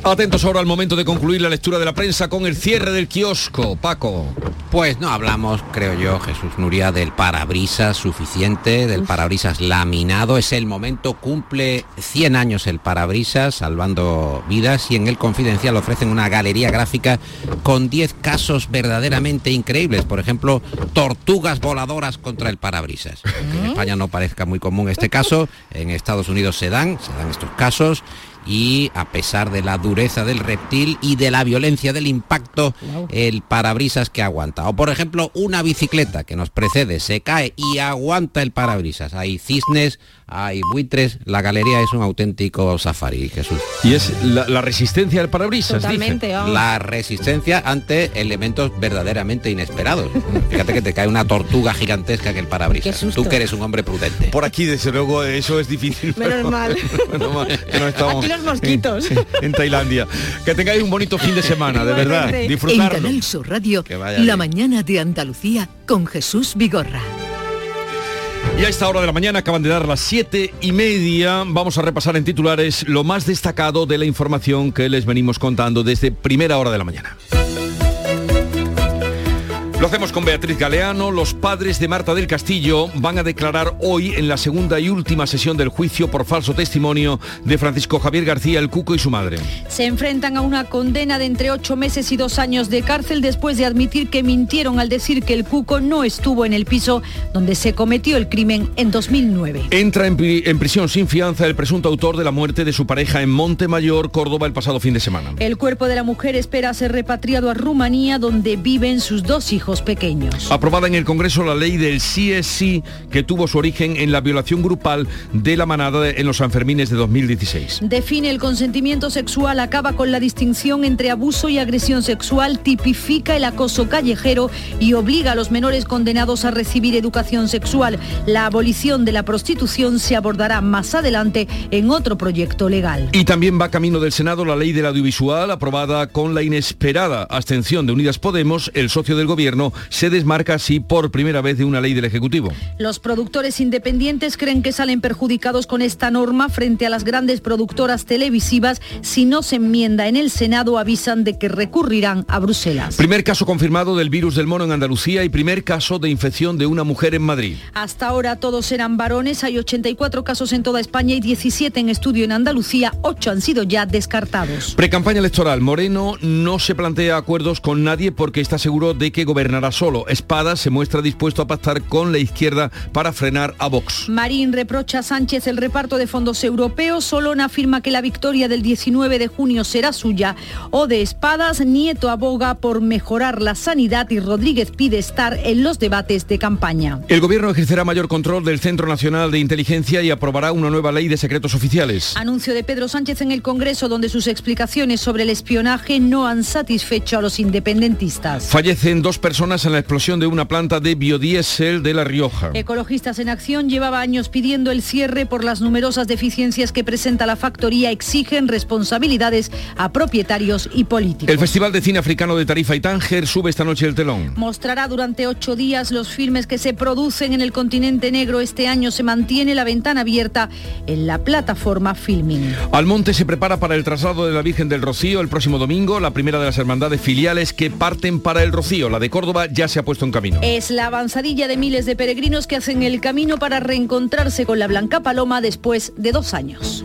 Speaker 1: Atentos ahora al momento de concluir la lectura de la prensa con el cierre del kiosco. Paco.
Speaker 38: Pues no hablamos, creo yo, Jesús Nuria, del parabrisas suficiente, del parabrisas laminado. Es el momento, cumple 100 años el parabrisas, salvando vidas, y en el Confidencial ofrecen una galería gráfica con 10 casos verdaderamente increíbles. Por ejemplo, tortugas voladoras contra el parabrisas. Que en España no parezca muy común este caso, en Estados Unidos se dan, se dan estos casos y a pesar de la dureza del reptil y de la violencia del impacto, el parabrisas que aguanta. O por ejemplo, una bicicleta que nos precede, se cae y aguanta el parabrisas. Hay cisnes, hay buitres, la galería es un auténtico safari, Jesús.
Speaker 1: Y es la, la resistencia del parabrisas,
Speaker 37: Totalmente,
Speaker 1: dice.
Speaker 37: vamos.
Speaker 38: La resistencia ante elementos verdaderamente inesperados. Fíjate que te cae una tortuga gigantesca que el parabrisas. Tú que eres un hombre prudente.
Speaker 1: Por aquí, desde luego, eso es difícil.
Speaker 37: Menos [laughs]
Speaker 1: pero-
Speaker 37: mal.
Speaker 1: menos mal que no estamos
Speaker 37: Aquí los mosquitos.
Speaker 1: En, en Tailandia. Que tengáis un bonito fin de semana, de verdad.
Speaker 37: Igualmente.
Speaker 41: En
Speaker 1: Disfrutarlo.
Speaker 41: Canal Sur Radio,
Speaker 1: vaya
Speaker 41: La
Speaker 1: bien.
Speaker 41: mañana de Andalucía con Jesús Vigorra.
Speaker 1: Y a esta hora de la mañana acaban de dar las siete y media. Vamos a repasar en titulares lo más destacado de la información que les venimos contando desde primera hora de la mañana. Lo hacemos con Beatriz Galeano. Los padres de Marta del Castillo van a declarar hoy en la segunda y última sesión del juicio por falso testimonio de Francisco Javier García el Cuco y su madre.
Speaker 5: Se enfrentan a una condena de entre ocho meses y dos años de cárcel después de admitir que mintieron al decir que el Cuco no estuvo en el piso donde se cometió el crimen en 2009.
Speaker 1: Entra en, en prisión sin fianza el presunto autor de la muerte de su pareja en Montemayor, Córdoba, el pasado fin de semana.
Speaker 5: El cuerpo de la mujer espera ser repatriado a Rumanía donde viven sus dos hijos pequeños.
Speaker 1: Aprobada en el Congreso la ley del sí es sí que tuvo su origen en la violación grupal de la manada de- en los Sanfermines de 2016.
Speaker 5: Define el consentimiento sexual, acaba con la distinción entre abuso y agresión sexual, tipifica el acoso callejero y obliga a los menores condenados a recibir educación sexual. La abolición de la prostitución se abordará más adelante en otro proyecto legal.
Speaker 1: Y también va camino del Senado la ley del audiovisual, aprobada con la inesperada abstención de Unidas Podemos. El socio del gobierno se desmarca así por primera vez de una ley del Ejecutivo.
Speaker 5: Los productores independientes creen que salen perjudicados con esta norma frente a las grandes productoras televisivas. Si no se enmienda en el Senado, avisan de que recurrirán a Bruselas.
Speaker 1: Primer caso confirmado del virus del mono en Andalucía y primer caso de infección de una mujer en Madrid.
Speaker 5: Hasta ahora todos eran varones, hay 84 casos en toda España y 17 en estudio en Andalucía, 8 han sido ya descartados.
Speaker 1: Precampaña electoral. Moreno no se plantea acuerdos con nadie porque está seguro de que gobernará solo. Espada se muestra dispuesto a pactar con la izquierda para frenar a Vox.
Speaker 5: Marín reprocha a Sánchez el reparto de fondos europeos, Solón afirma que la victoria del 19 de junio será suya, o de Espadas, Nieto aboga por mejorar la sanidad y Rodríguez pide estar en los debates de campaña.
Speaker 1: El gobierno ejercerá mayor control del Centro Nacional de Inteligencia y aprobará una nueva ley de secretos oficiales.
Speaker 5: Anuncio de Pedro Sánchez en el Congreso donde sus explicaciones sobre el espionaje no han satisfecho a los independentistas.
Speaker 1: Fallecen dos personas en la explosión de una planta de biodiesel de La Rioja.
Speaker 5: Ecologistas en Acción llevaba años pidiendo el cierre por las numerosas deficiencias que presenta la factoría. Exigen responsabilidades a propietarios y políticos.
Speaker 1: El Festival de Cine Africano de Tarifa y Tánger sube esta noche el telón.
Speaker 5: Mostrará durante ocho días los filmes que se producen en el continente negro. Este año se mantiene la ventana abierta en la plataforma Filming.
Speaker 1: Almonte se prepara para el traslado de la Virgen del Rocío el próximo domingo, la primera de las hermandades filiales que parten para el Rocío. La de Córdoba ya se ha puesto camino.
Speaker 5: Es la avanzadilla de miles de peregrinos que hacen el camino para reencontrarse con la Blanca Paloma después de dos años.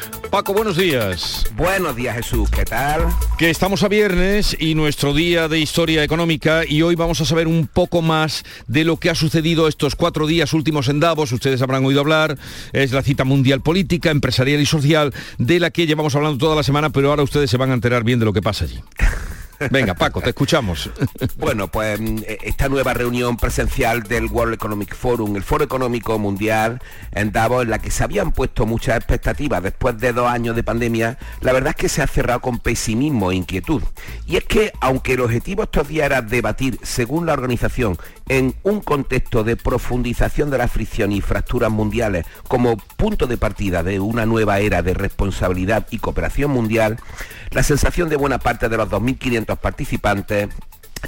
Speaker 1: Paco, buenos días.
Speaker 42: Buenos días, Jesús. ¿Qué tal?
Speaker 1: Que estamos a viernes y nuestro día de historia económica y hoy vamos a saber un poco más de lo que ha sucedido estos cuatro días últimos en Davos. Ustedes habrán oído hablar. Es la cita mundial política, empresarial y social de la que llevamos hablando toda la semana, pero ahora ustedes se van a enterar bien de lo que pasa allí. Venga, Paco, te escuchamos.
Speaker 42: Bueno, pues mm, e, esta nueva reunión presencial del World Economic Forum, el Foro Económico Mundial en Davos, en la que se habían puesto muchas expectativas después de dos años de pandemia, la verdad es que se ha cerrado con pesimismo e inquietud. Y es que, aunque el objetivo estos días era debatir, según la organización, en un contexto de profundización de la fricción y fracturas mundiales como punto de partida de una nueva era de responsabilidad y cooperación mundial, la sensación de buena parte de los 2.500 participantes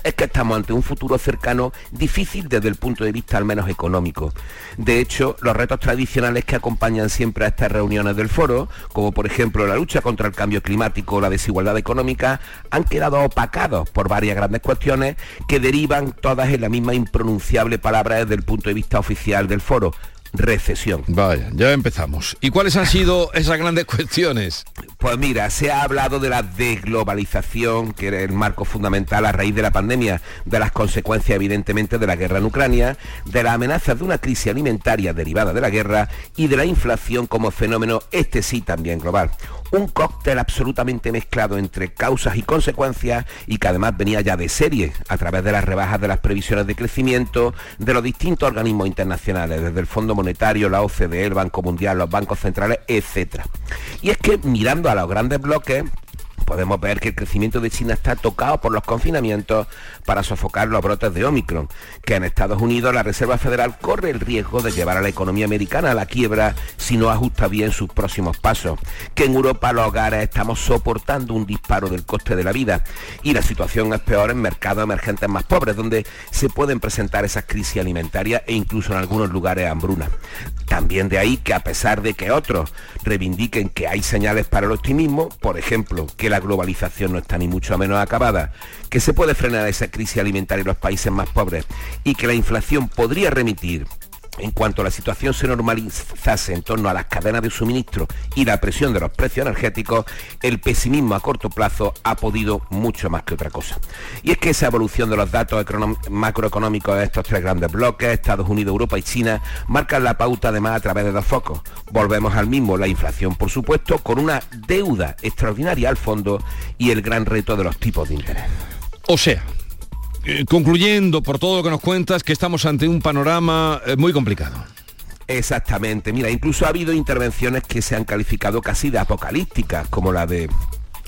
Speaker 42: es que estamos ante un futuro cercano difícil desde el punto de vista al menos económico. De hecho, los retos tradicionales que acompañan siempre a estas reuniones del foro, como por ejemplo la lucha contra el cambio climático o la desigualdad económica, han quedado opacados por varias grandes cuestiones que derivan todas en la misma impronunciable palabra desde el punto de vista oficial del foro, recesión.
Speaker 1: Vaya, ya empezamos. ¿Y cuáles han sido esas grandes [laughs] cuestiones?
Speaker 42: Pues mira, se ha hablado de la desglobalización, que era el marco fundamental a raíz de la pandemia, de las consecuencias evidentemente de la guerra en Ucrania, de la amenaza de una crisis alimentaria derivada de la guerra y de la inflación como fenómeno, este sí también global un cóctel absolutamente mezclado entre causas y consecuencias y que además venía ya de serie a través de las rebajas de las previsiones de crecimiento de los distintos organismos internacionales, desde el Fondo Monetario, la OCDE, el Banco Mundial, los bancos centrales, etc. Y es que mirando a los grandes bloques, podemos ver que el crecimiento de China está tocado por los confinamientos para sofocar los brotes de Omicron, que en Estados Unidos la Reserva Federal corre el riesgo de llevar a la economía americana a la quiebra si no ajusta bien sus próximos pasos, que en Europa los hogares estamos soportando un disparo del coste de la vida y la situación es peor en mercados emergentes más pobres, donde se pueden presentar esas crisis alimentarias e incluso en algunos lugares hambruna. También de ahí que a pesar de que otros reivindiquen que hay señales para el optimismo, por ejemplo, que la globalización no está ni mucho menos acabada, que se puede frenar esa crisis alimentaria en los países más pobres y que la inflación podría remitir en cuanto la situación se normalizase en torno a las cadenas de suministro y la presión de los precios energéticos, el pesimismo a corto plazo ha podido mucho más que otra cosa. Y es que esa evolución de los datos macroeconómicos de estos tres grandes bloques, Estados Unidos, Europa y China, marcan la pauta además a través de dos focos. Volvemos al mismo, la inflación por supuesto, con una deuda extraordinaria al fondo y el gran reto de los tipos de interés.
Speaker 1: O sea, eh, concluyendo por todo lo que nos cuentas, que estamos ante un panorama eh, muy complicado.
Speaker 42: Exactamente, mira, incluso ha habido intervenciones que se han calificado casi de apocalípticas, como la de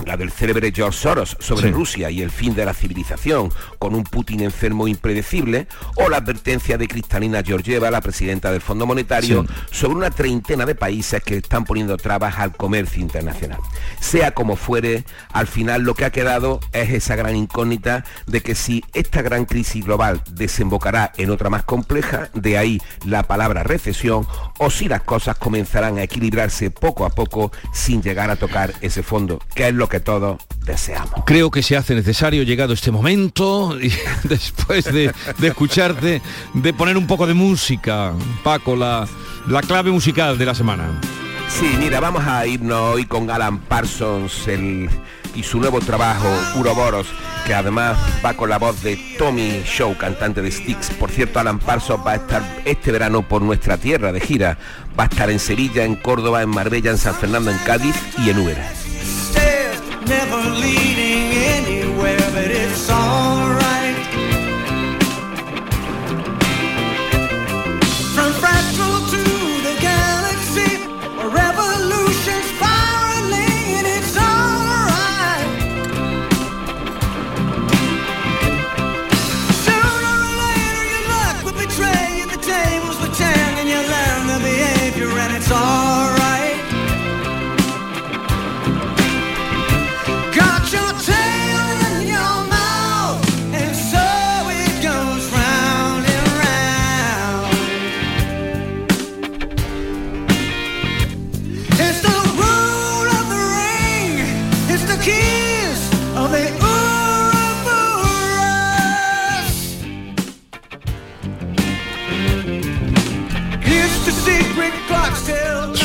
Speaker 42: la del célebre George Soros sobre Rusia y el fin de la civilización, con un Putin enfermo impredecible, o la advertencia de Cristalina Georgieva, la presidenta del Fondo Monetario, sobre una treintena de países que están poniendo trabas al comercio internacional. Sea como fuere, al final lo que ha quedado es esa gran incógnita de que si esta gran crisis global desembocará en otra más compleja, de ahí la palabra recesión, o si las cosas comenzarán a equilibrarse poco a poco sin llegar a tocar ese fondo, que es lo que todos deseamos.
Speaker 1: Creo que se hace necesario, llegado este momento, y [laughs] después de, escucharte, de poner un poco de música, Paco, la, la clave musical de la semana.
Speaker 42: Sí, mira, vamos a irnos hoy con Alan Parsons y su nuevo trabajo, Uroboros, que además va con la voz de Tommy Show, cantante de Sticks. Por cierto, Alan Parsons va a estar este verano por nuestra tierra de gira. Va a estar en Sevilla, en Córdoba, en Marbella, en San Fernando, en Cádiz y en Úbeda. Never leading anywhere, but it's alright.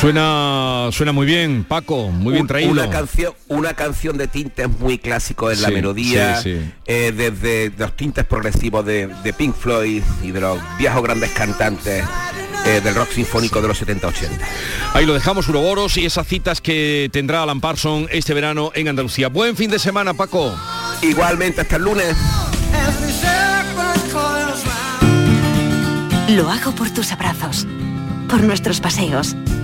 Speaker 1: Suena, suena muy bien, Paco, muy bien traído.
Speaker 42: Una canción, una canción de tintes muy clásico en la melodía,
Speaker 1: sí, sí.
Speaker 42: eh, desde los tintes progresivos de, de Pink Floyd y de los viejos grandes cantantes eh, del rock sinfónico de los 70-80.
Speaker 1: Ahí lo dejamos, Uroboros, y esas citas que tendrá Alan Parson este verano en Andalucía. Buen fin de semana, Paco.
Speaker 42: Igualmente, hasta el lunes.
Speaker 43: Lo hago por tus abrazos, por nuestros paseos,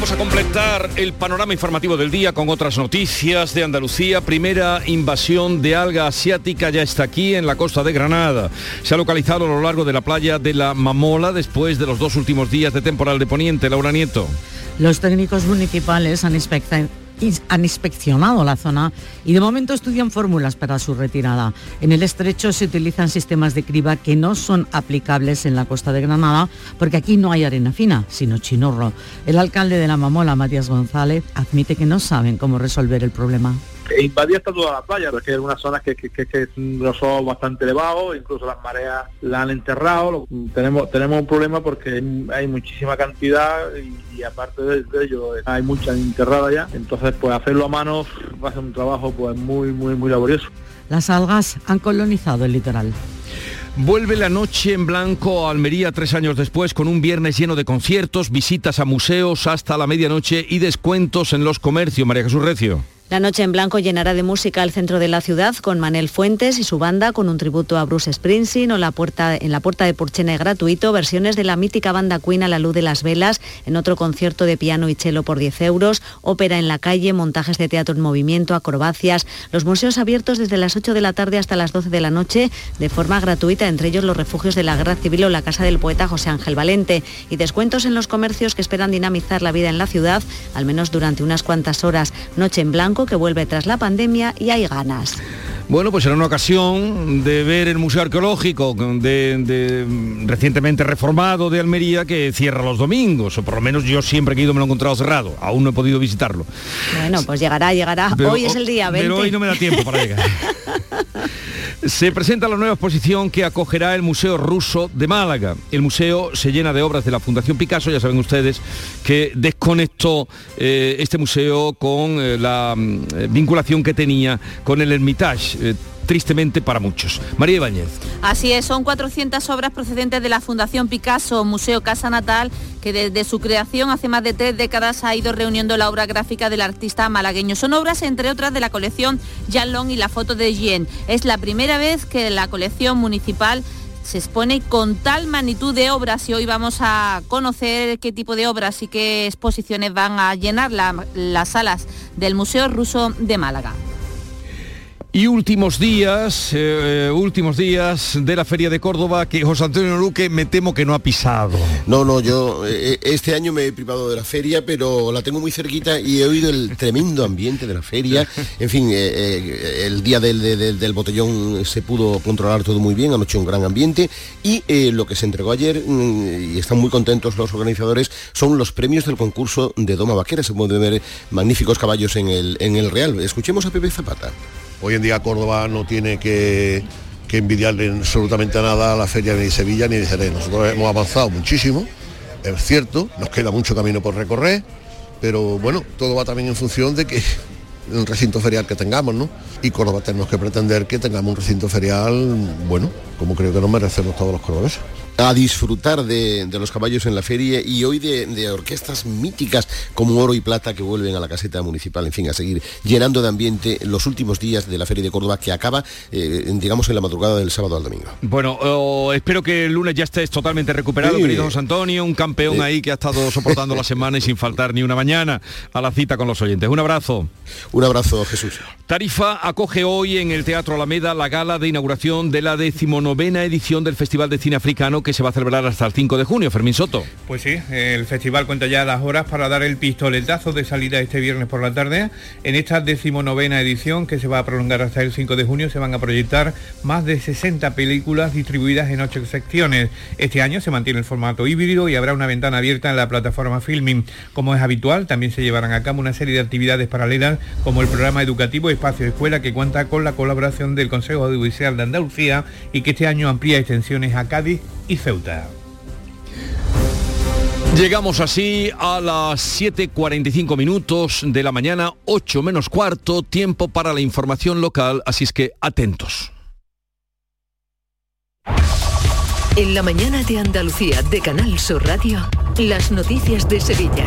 Speaker 1: Vamos a completar el panorama informativo del día con otras noticias de Andalucía. Primera invasión de alga asiática ya está aquí en la costa de Granada. Se ha localizado a lo largo de la playa de la Mamola después de los dos últimos días de temporal de Poniente. Laura Nieto.
Speaker 44: Los técnicos municipales han, inspecta- ins- han inspeccionado la zona y de momento estudian fórmulas para su retirada. En el estrecho se utilizan sistemas de criba que no son aplicables en la costa de Granada porque aquí no hay arena fina, sino chinorro. El alcalde de la Mamola, Matías González, admite que no saben cómo resolver el problema.
Speaker 45: Invadía hasta toda la playa, porque hay algunas zonas que, que, que, que no son bastante elevados, incluso las mareas la han enterrado. Lo- Tenemos tenemos un problema porque hay muchísima cantidad y, y aparte de, de ello hay mucha enterrada ya. Entonces, pues hacerlo a mano va a ser un trabajo pues muy, muy, muy laborioso.
Speaker 44: Las algas han colonizado el litoral.
Speaker 1: Vuelve la noche en blanco a Almería tres años después con un viernes lleno de conciertos, visitas a museos hasta la medianoche y descuentos en los comercios. María Jesús Recio.
Speaker 46: La noche en blanco llenará de música el centro de la ciudad con Manel Fuentes y su banda con un tributo a Bruce Springsteen o la puerta, en la puerta de Purchena gratuito versiones de la mítica banda Queen a la luz de las velas en otro concierto de piano y cello por 10 euros, ópera en la calle, montajes de teatro en movimiento, acrobacias, los museos abiertos desde las 8 de la tarde hasta las 12 de la noche de forma gratuita, entre ellos los refugios de la Guerra Civil o la casa del poeta José Ángel Valente y descuentos en los comercios que esperan dinamizar la vida en la ciudad, al menos durante unas cuantas horas. Noche en blanco que vuelve tras la pandemia y hay ganas.
Speaker 1: Bueno, pues será una ocasión de ver el Museo Arqueológico de, de, recientemente reformado de Almería que cierra los domingos, o por lo menos yo siempre que he ido me lo he encontrado cerrado, aún no he podido visitarlo.
Speaker 46: Bueno, pues llegará, llegará.
Speaker 1: Pero-
Speaker 46: Hoy es el día 20.
Speaker 1: Pero hoy no me da tiempo para llegar. [laughs] Se presenta la nueva exposición que acogerá el Museo Ruso de Málaga. El museo se llena de obras de la Fundación Picasso, ya saben ustedes que desconectó eh, este museo con eh, la mm, eh, vinculación que tenía con el Hermitage, eh, tristemente para muchos. María Ibáñez.
Speaker 12: Así es, son 400 obras procedentes de la Fundación Picasso, Museo Casa Natal, que desde su creación hace más de tres décadas ha ido reuniendo la obra gráfica del artista malagueño. Son obras, entre otras, de la colección Jan Long y la foto de Jean. Es la primera vez que la colección municipal se expone con tal magnitud de obras y hoy vamos a conocer qué tipo de obras y qué exposiciones van a llenar la- las salas del Museo Ruso de Málaga.
Speaker 1: Y últimos días, eh, eh, últimos días de la Feria de Córdoba que José Antonio Luque me temo que no ha pisado.
Speaker 47: No, no, yo eh, este año me he privado de la feria, pero la tengo muy cerquita y he oído el tremendo ambiente de la feria. [laughs] En fin, eh, el día del, de- de- del botellón se pudo controlar todo muy bien, anoche un gran ambiente. Y lo que se entregó ayer, mm, y están muy contentos los organizadores, son los premios del concurso de Doma Vaquera. Se pueden ver magníficos caballos en el, en el Real. Escuchemos a Pepe Zapata.
Speaker 48: Hoy en día Córdoba no tiene que, envidiarle absolutamente nada a la feria ni de Sevilla ni de Jerez. Nosotros hemos avanzado muchísimo, es cierto, nos queda mucho camino por recorrer, pero bueno, todo va también en función de que [laughs] el recinto ferial que tengamos, ¿no? Y Córdoba tenemos que pretender que tengamos un recinto ferial, bueno, como creo que nos merecemos todos los cordobeses.
Speaker 47: A disfrutar de, los caballos en la feria y hoy de, orquestas míticas como Oro y Plata que vuelven a la caseta municipal, en fin, a seguir llenando de ambiente los últimos días de la Feria de Córdoba que acaba, eh, digamos, en la madrugada del sábado al domingo.
Speaker 1: Bueno, oh, espero que el lunes ya estés totalmente recuperado, querido José Antonio, un campeón ahí que ha estado soportando la semana y sin faltar ni una mañana a la cita con los oyentes. Un abrazo.
Speaker 47: Un abrazo, Jesús.
Speaker 1: Tarifa acoge hoy en el Teatro Alameda la gala de inauguración de la decimonovena edición del Festival de Cine Africano que se va a celebrar hasta el 5 de junio. Fermín Soto.
Speaker 49: Pues sí, el festival cuenta ya las horas para dar el pistoletazo de salida este viernes por la tarde. En esta decimonovena edición, que se va a prolongar hasta el 5 de junio, se van a proyectar más de 60 películas distribuidas en ocho secciones. Este año se mantiene el formato híbrido y habrá una ventana abierta en la plataforma Filming. Como es habitual, también se llevarán a cabo una serie de actividades paralelas, como el programa educativo Espacio Escuela, que cuenta con la colaboración del Consejo Audiovisual de Andalucía y que este año amplía extensiones a Cádiz y Ceuta.
Speaker 1: Llegamos así a las 7.45 minutos de la mañana, 8 menos cuarto, tiempo para la información local, así es que atentos.
Speaker 41: En la mañana de Andalucía de Canal Sur Radio. Las noticias de Sevilla.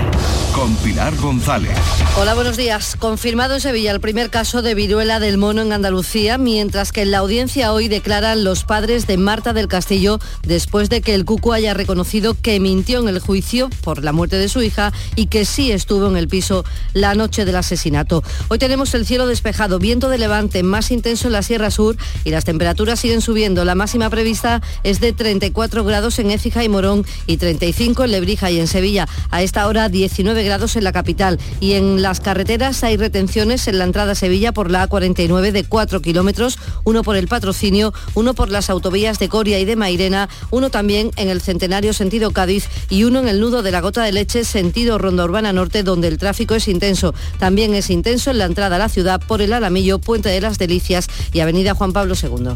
Speaker 50: Con Pilar González.
Speaker 51: Hola, buenos días. Confirmado en Sevilla el primer caso de viruela del mono en Andalucía, mientras que en la audiencia hoy declaran los padres de Marta del Castillo después de que el Cucu haya reconocido que mintió en el juicio por la muerte de su hija y que sí estuvo en el piso la noche del asesinato. Hoy tenemos el cielo despejado, viento de levante más intenso en la Sierra Sur y las temperaturas siguen subiendo. La máxima prevista es de 34 grados en Écija y Morón y 35 en Lebrija y en Sevilla. A esta hora 19 grados en la capital y en las carreteras hay retenciones en la entrada a Sevilla por la A49 de 4 kilómetros, uno por el patrocinio, uno por las autovías de Coria y de Mairena, uno también en el Centenario sentido Cádiz y uno en el nudo de la Gota de Leche sentido Ronda Urbana Norte donde el tráfico es intenso. También es intenso en la entrada a la ciudad por el Alamillo, Puente de las Delicias y Avenida Juan Pablo II.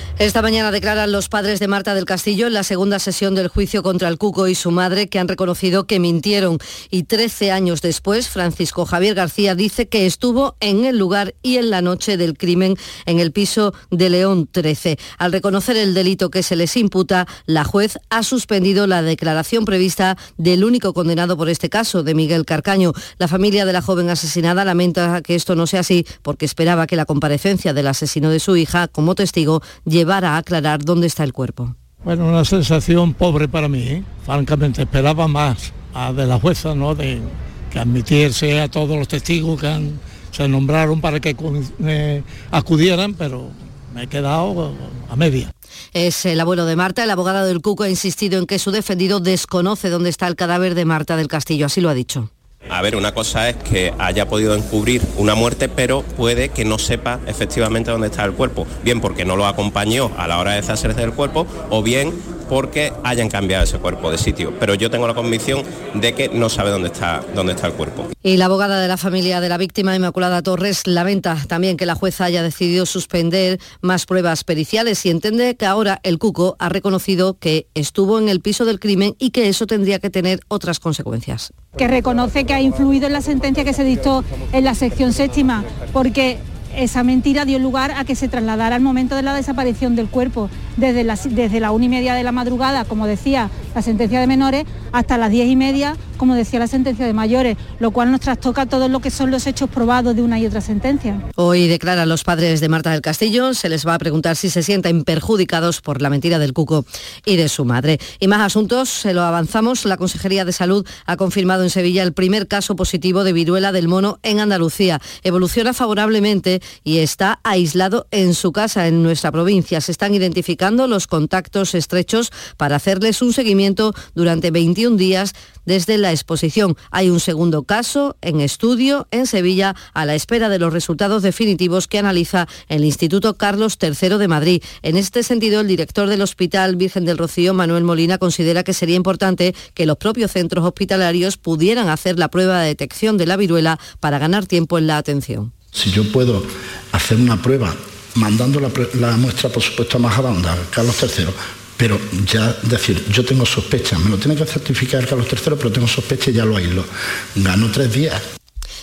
Speaker 51: Esta mañana declaran los padres de Marta del Castillo en la segunda sesión del juicio contra el Cuco y su madre que han reconocido que mintieron. Y 13 años después, Francisco Javier García dice que estuvo en el lugar y en la noche del crimen en el piso de León 13. Al reconocer el delito que se les imputa, la juez ha suspendido la declaración prevista del único condenado por este caso, de Miguel Carcaño. La familia de la joven asesinada lamenta que esto no sea así porque esperaba que la comparecencia del asesino de su hija como testigo lleva a aclarar dónde está el cuerpo.
Speaker 52: Bueno, una sensación pobre para mí, ¿eh? francamente, esperaba más de la jueza, ¿no? De que admitiese a todos los testigos que se nombraron para que eh, acudieran, pero me he quedado a media.
Speaker 51: Es el abuelo de Marta, el abogado del Cuco ha insistido en que su defendido desconoce dónde está el cadáver de Marta del Castillo, así lo ha dicho.
Speaker 53: A ver, una cosa es que haya podido encubrir una muerte, pero puede que no sepa efectivamente dónde está el cuerpo, bien porque no lo acompañó a la hora de deshacerse del cuerpo, o bien porque hayan cambiado ese cuerpo de sitio. Pero yo tengo la convicción de que no sabe dónde está, dónde está el cuerpo.
Speaker 51: Y la abogada de la familia de la víctima, Inmaculada Torres, lamenta también que la jueza haya decidido suspender más pruebas periciales y entiende que ahora el Cuco ha reconocido que estuvo en el piso del crimen y que eso tendría que tener otras consecuencias.
Speaker 54: Que reconoce que ha influido en la sentencia que se dictó en la sección séptima, porque esa mentira dio lugar a que se trasladara al momento de la desaparición del cuerpo, desde desde la una y media de la madrugada, como decía la sentencia de menores, hasta las diez y media, como decía la sentencia de mayores, lo cual nos trastoca todo lo que son los hechos probados de una y otra sentencia.
Speaker 51: Hoy declaran los padres de Marta del Castillo, se les va a preguntar si se sienten perjudicados por la mentira del cuco y de su madre. Y más asuntos, se lo avanzamos, la Consejería de Salud ha confirmado en Sevilla el primer caso positivo de viruela del mono en Andalucía. Evoluciona favorablemente y está aislado en su casa en nuestra provincia. Se están identificando los contactos estrechos para hacerles un seguimiento durante 21 días desde la exposición. Hay un segundo caso en estudio en Sevilla a la espera de los resultados definitivos que analiza el Instituto Carlos III de Madrid. En este sentido, el director del Hospital Virgen del Rocío, Manuel Molina, considera que sería importante que los propios centros hospitalarios pudieran hacer la prueba de detección de la viruela para ganar tiempo en la atención.
Speaker 55: Si yo puedo hacer una prueba mandando la, muestra, por supuesto, a Majadahonda, Carlos III, pero ya decir, yo tengo sospecha, me lo tiene que certificar Carlos III, pero tengo sospecha y ya lo aíslo. Gano tres días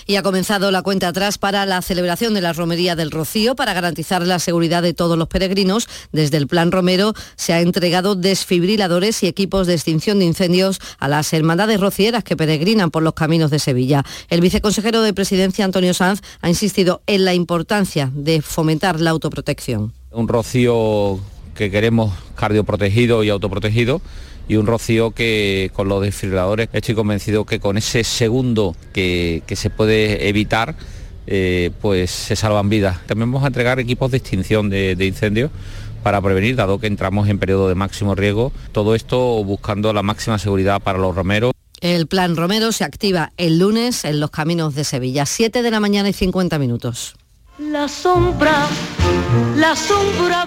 Speaker 51: y ha comenzado la cuenta atrás para la celebración de la Romería del Rocío para garantizar la seguridad de todos los peregrinos. Desde el Plan Romero se ha entregado desfibriladores y equipos de extinción de incendios a las hermandades rocieras que peregrinan por los caminos de Sevilla. El viceconsejero de Presidencia, Antonio Sanz, ha insistido en la importancia de fomentar la autoprotección.
Speaker 56: Un rocío que queremos cardioprotegido y autoprotegido y un rocío que con los desfibriladores estoy convencido que con ese segundo que, se puede evitar eh, pues se salvan vidas. También vamos a entregar equipos de extinción de, de incendios para prevenir, dado que entramos en periodo de máximo riesgo. Todo esto buscando la máxima seguridad para los romeros.
Speaker 51: El plan Romero se activa el lunes en los caminos de Sevilla, 7 de la mañana y 50 minutos.
Speaker 57: La sombra, la sombra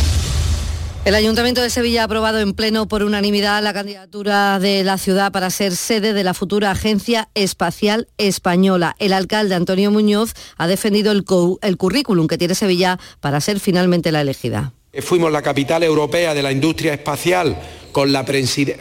Speaker 51: El Ayuntamiento de Sevilla ha aprobado en pleno por unanimidad la candidatura de la ciudad para ser sede de la futura Agencia Espacial Española. El alcalde Antonio Muñoz ha defendido el, currículum que tiene Sevilla para ser finalmente la elegida.
Speaker 58: Fuimos la capital europea de la industria espacial con la,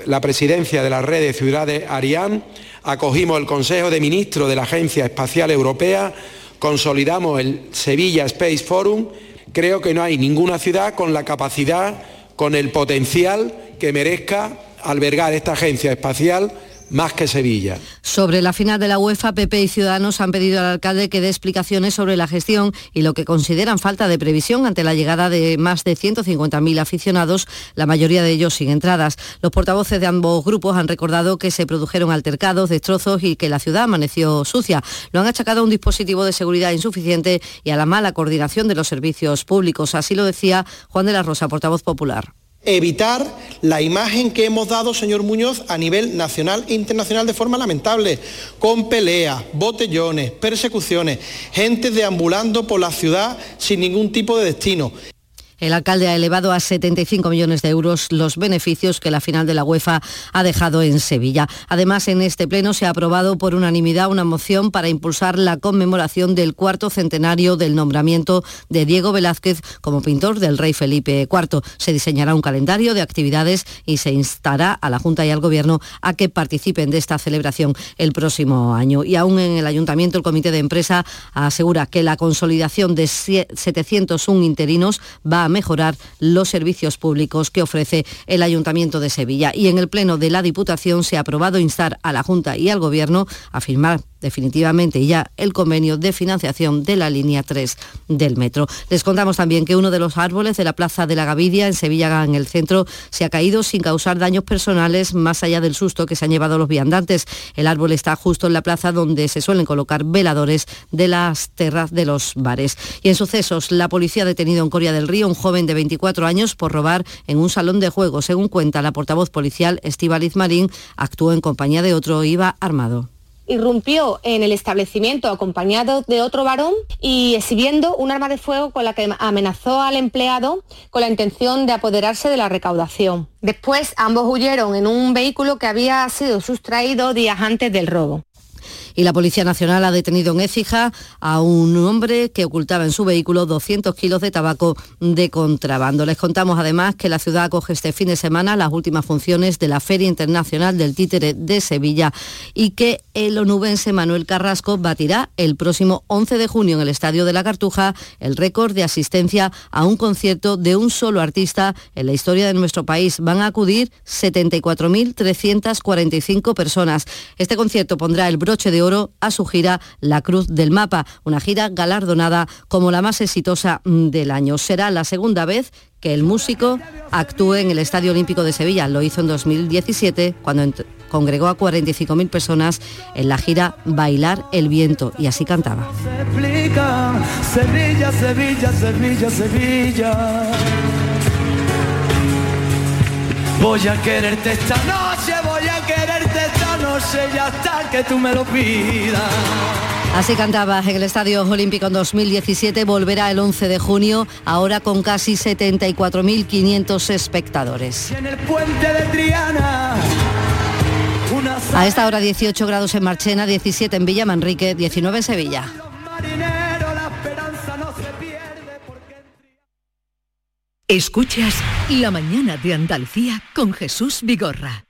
Speaker 58: la presidencia de la red de ciudades Ariane, acogimos el Consejo de Ministros de la Agencia Espacial Europea, consolidamos el Sevilla Space Forum Creo que no hay ninguna ciudad con la capacidad, con el potencial que merezca albergar esta agencia espacial más que Sevilla.
Speaker 51: Sobre la final de la UEFA, PP y Ciudadanos han pedido al alcalde que dé explicaciones sobre la gestión y lo que consideran falta de previsión ante la llegada de más de 150.000 aficionados, la mayoría de ellos sin entradas. Los portavoces de ambos grupos han recordado que se produjeron altercados, destrozos y que la ciudad amaneció sucia. Lo han achacado a un dispositivo de seguridad insuficiente y a la mala coordinación de los servicios públicos. Así lo decía Juan de la Rosa, portavoz popular
Speaker 59: evitar la imagen que hemos dado, señor Muñoz, a nivel nacional e internacional de forma lamentable, con peleas, botellones, persecuciones, gente deambulando por la ciudad sin ningún tipo de destino.
Speaker 51: El alcalde ha elevado a 75 millones de euros los beneficios que la final de la UEFA ha dejado en Sevilla. Además, en este pleno se ha aprobado por unanimidad una moción para impulsar la conmemoración del cuarto centenario del nombramiento de Diego Velázquez como pintor del rey Felipe IV. Se diseñará un calendario de actividades y se instará a la Junta y al Gobierno a que participen de esta celebración el próximo año. Y aún en el Ayuntamiento, el Comité de Empresa asegura que la consolidación de 701 interinos va a mejorar los servicios públicos que ofrece el Ayuntamiento de Sevilla. Y en el Pleno de la Diputación se ha aprobado instar a la Junta y al Gobierno a firmar definitivamente ya el convenio de financiación de la línea 3 del metro. Les contamos también que uno de los árboles de la Plaza de la Gavidia en Sevilla, en el centro, se ha caído sin causar daños personales más allá del susto que se han llevado los viandantes. El árbol está justo en la plaza donde se suelen colocar veladores de las terras de los bares. Y en sucesos, la policía ha detenido en Coria del Río un joven de 24 años por robar en un salón de juego. Según cuenta la portavoz policial Estíbaliz Marín, actuó en compañía de otro, iba armado
Speaker 60: irrumpió en el establecimiento acompañado de otro varón y exhibiendo un arma de fuego con la que amenazó al empleado con la intención de apoderarse de la recaudación. Después ambos huyeron en un vehículo que había sido sustraído días antes del robo
Speaker 51: y la Policía Nacional ha detenido en Écija a un hombre que ocultaba en su vehículo 200 kilos de tabaco de contrabando. Les contamos además que la ciudad acoge este fin de semana las últimas funciones de la Feria Internacional del Títere de Sevilla y que el onubense Manuel Carrasco batirá el próximo 11 de junio en el Estadio de la Cartuja el récord de asistencia a un concierto de un solo artista en la historia de nuestro país. Van a acudir 74.345 personas. Este concierto pondrá el broche de oro a su gira La Cruz del Mapa, una gira galardonada como la más exitosa del año. Será la segunda vez que el músico actúe en el Estadio Olímpico de Sevilla. Lo hizo en 2017 cuando congregó a 45.000 personas en la gira Bailar el Viento y así cantaba. Voy a quererte esta noche, noche ya hasta que tú me lo pidas. Así cantaba en el Estadio Olímpico en 2017, volverá el 11 de junio, ahora con casi 74.500 espectadores. En el puente de Triana. A esta hora 18 grados en Marchena, 17 en Villa Manrique, 19 en Sevilla.
Speaker 41: Escuchas La mañana de Andalucía con Jesús Vigorra.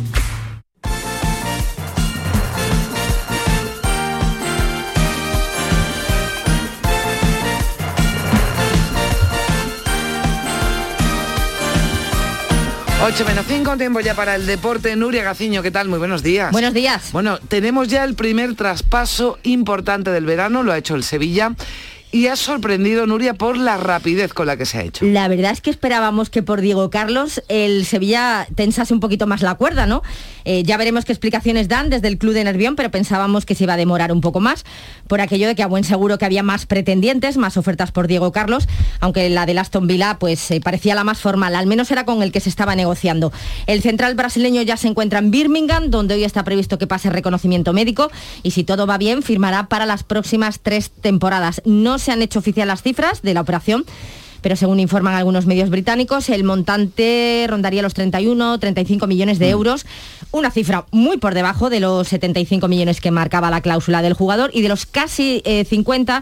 Speaker 61: 8 menos 5, tiempo ya para el deporte. Nuria Gaciño, ¿qué tal? Muy buenos días.
Speaker 39: Buenos días.
Speaker 61: Bueno, tenemos ya el primer traspaso importante del verano, lo ha hecho el Sevilla y ha sorprendido Nuria por la rapidez con la que se ha hecho.
Speaker 39: La verdad es que esperábamos que por Diego Carlos el Sevilla tensase un poquito más la cuerda, ¿no? Eh, ya veremos qué explicaciones dan desde el club de Nervión, pero pensábamos que se iba a demorar un poco más por aquello de que a buen seguro que había más pretendientes, más ofertas por Diego Carlos, aunque la de Aston Villa pues eh, parecía la más formal, al menos era con el que se estaba negociando. El central brasileño ya se encuentra en Birmingham, donde hoy está previsto que pase reconocimiento médico y si todo va bien firmará para las próximas tres temporadas. No se han hecho oficial las cifras de la operación, pero según informan algunos medios británicos, el montante rondaría los 31, 35 millones de mm. euros, una cifra muy por debajo de los 75 millones que marcaba la cláusula del jugador y de los casi 50 eh,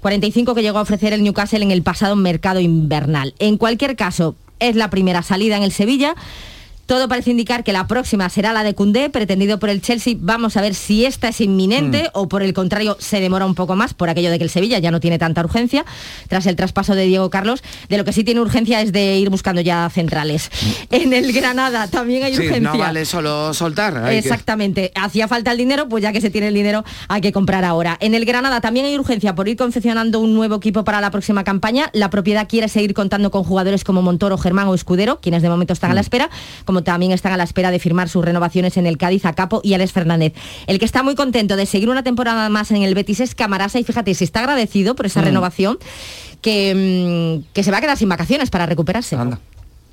Speaker 39: 45 que llegó a ofrecer el Newcastle en el pasado mercado invernal. En cualquier caso, es la primera salida en el Sevilla. Todo parece indicar que la próxima será la de Cundé, pretendido por el Chelsea. Vamos a ver si esta es inminente mm. o por el contrario se demora un poco más por aquello de que el Sevilla ya no tiene tanta urgencia tras el traspaso de Diego Carlos. De lo que sí tiene urgencia es de ir buscando ya centrales. Mm. En el Granada también hay urgencia.
Speaker 61: No vale solo soltar.
Speaker 39: Exactamente. Hacía falta el dinero, pues ya que se tiene el dinero hay que comprar ahora. En el Granada también hay urgencia por ir confeccionando un nuevo equipo para la próxima campaña. La propiedad quiere seguir contando con jugadores como Montoro, Germán o Escudero, quienes de momento están a la mm. espera, como también están a la espera de firmar sus renovaciones en el Cádiz a Capo y Alex Fernández. El que está muy contento de seguir una temporada más en el Betis es Camarasa y fíjate, si está agradecido por esa mm. renovación que, mm, que, se va a quedar sin vacaciones para recuperarse.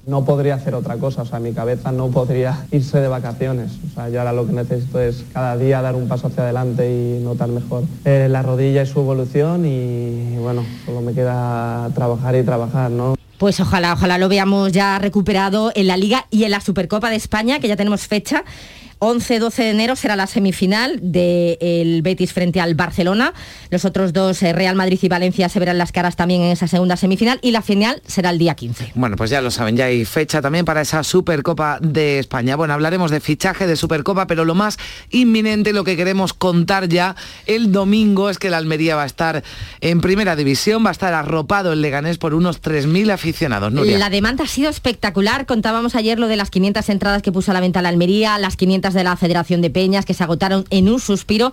Speaker 62: no podría hacer otra cosa, o sea, mi cabeza no podría irse de vacaciones. O sea, yo ahora lo que necesito es cada día dar un paso hacia adelante y notar mejor eh, la rodilla y su evolución y bueno, solo me queda trabajar y trabajar, ¿no?
Speaker 39: Pues ojalá, ojalá lo veamos ya recuperado en la Liga y en la Supercopa de España, que ya tenemos fecha 11-12 de enero será la semifinal del Betis frente al Barcelona. Los otros dos, eh, Real Madrid y Valencia, se verán las caras también en esa segunda semifinal y la final será el día 15.
Speaker 20: Bueno, pues ya lo saben, ya hay fecha también para esa Supercopa de España. Bueno, hablaremos de fichaje de Supercopa, pero lo más inminente, lo que queremos contar ya el domingo es que la Almería va a estar en primera división, va a estar arropado el Leganés por unos 3.000 aficionados.
Speaker 39: La demanda ha sido espectacular. Contábamos ayer lo de las 500 entradas que puso a la venta la Almería, las 500 de la Federación de Peñas que se agotaron en un suspiro,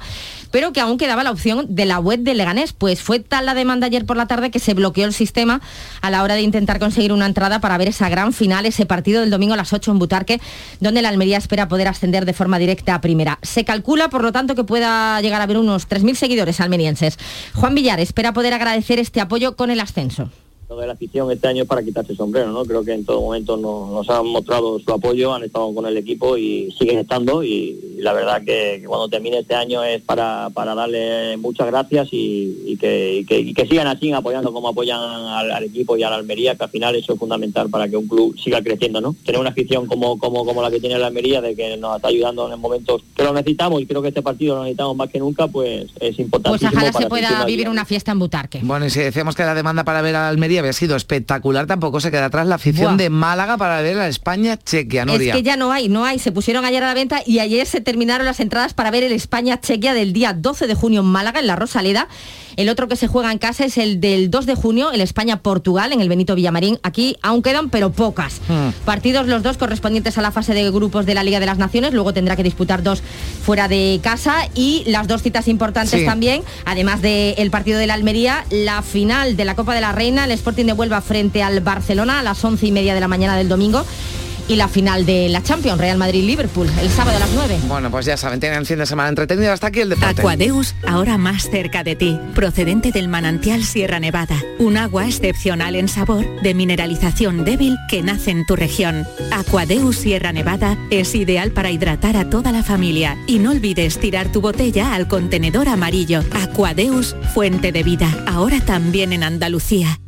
Speaker 39: pero que aún quedaba la opción de la web de Leganés. Pues fue tal la demanda ayer por la tarde que se bloqueó el sistema a la hora de intentar conseguir una entrada para ver esa gran final, ese partido del domingo a las 8 en Butarque, donde la Almería espera poder ascender de forma directa a primera. Se calcula, por lo tanto, que pueda llegar a haber unos 3.000 seguidores almerienses. Juan Villar espera poder agradecer este apoyo con el ascenso
Speaker 63: de la afición este año es para quitarse el sombrero, ¿no? Creo que en todo momento nos, han mostrado su apoyo, han estado con el equipo y siguen estando y, la verdad que, cuando termine este año es para, para darle muchas gracias y, que, que, sigan así apoyando como apoyan al, equipo y a la Almería, que al final eso es fundamental para que un club siga creciendo, ¿no? Tener una afición como, como, como la que tiene la Almería, de que nos está ayudando en momentos que lo necesitamos y creo que este partido lo necesitamos más que nunca, pues es importante.
Speaker 39: Pues ojalá se pueda vivir una fiesta en Butarque.
Speaker 20: Bueno, y si decíamos que la demanda para ver a Almería había sido espectacular, tampoco se queda atrás la afición de Málaga para ver a España-Chequia,
Speaker 39: Es que ya no hay, no hay. Se pusieron ayer a la venta y ayer se terminaron las entradas para ver el España-Chequia del día 12 de junio en Málaga, en la Rosaleda. El otro que se juega en casa es el del 2 de junio, el España-Portugal, en el Benito Villamarín. Aquí aún quedan, pero pocas. Hmm. Partidos los dos correspondientes a la fase de grupos de la Liga de las Naciones. Luego tendrá que disputar dos fuera de casa. Y las dos citas importantes también, además del partido de la Almería, la final de la Copa de la Reina, el Sporting de Huelva frente al Barcelona a las once y media de la mañana del domingo y la final de la Champions, Real Madrid-Liverpool, el sábado a las 9.
Speaker 20: Bueno, pues ya saben, tienen fin de semana entretenido. Hasta aquí el deporte.
Speaker 58: Aquadeus, ahora más cerca de ti, procedente del manantial Sierra Nevada. Un agua excepcional en sabor, de mineralización débil que nace en tu región. Aquadeus Sierra Nevada es ideal para hidratar a toda la familia. Y no olvides tirar tu botella al contenedor amarillo. Aquadeus, fuente de vida, ahora también en Andalucía.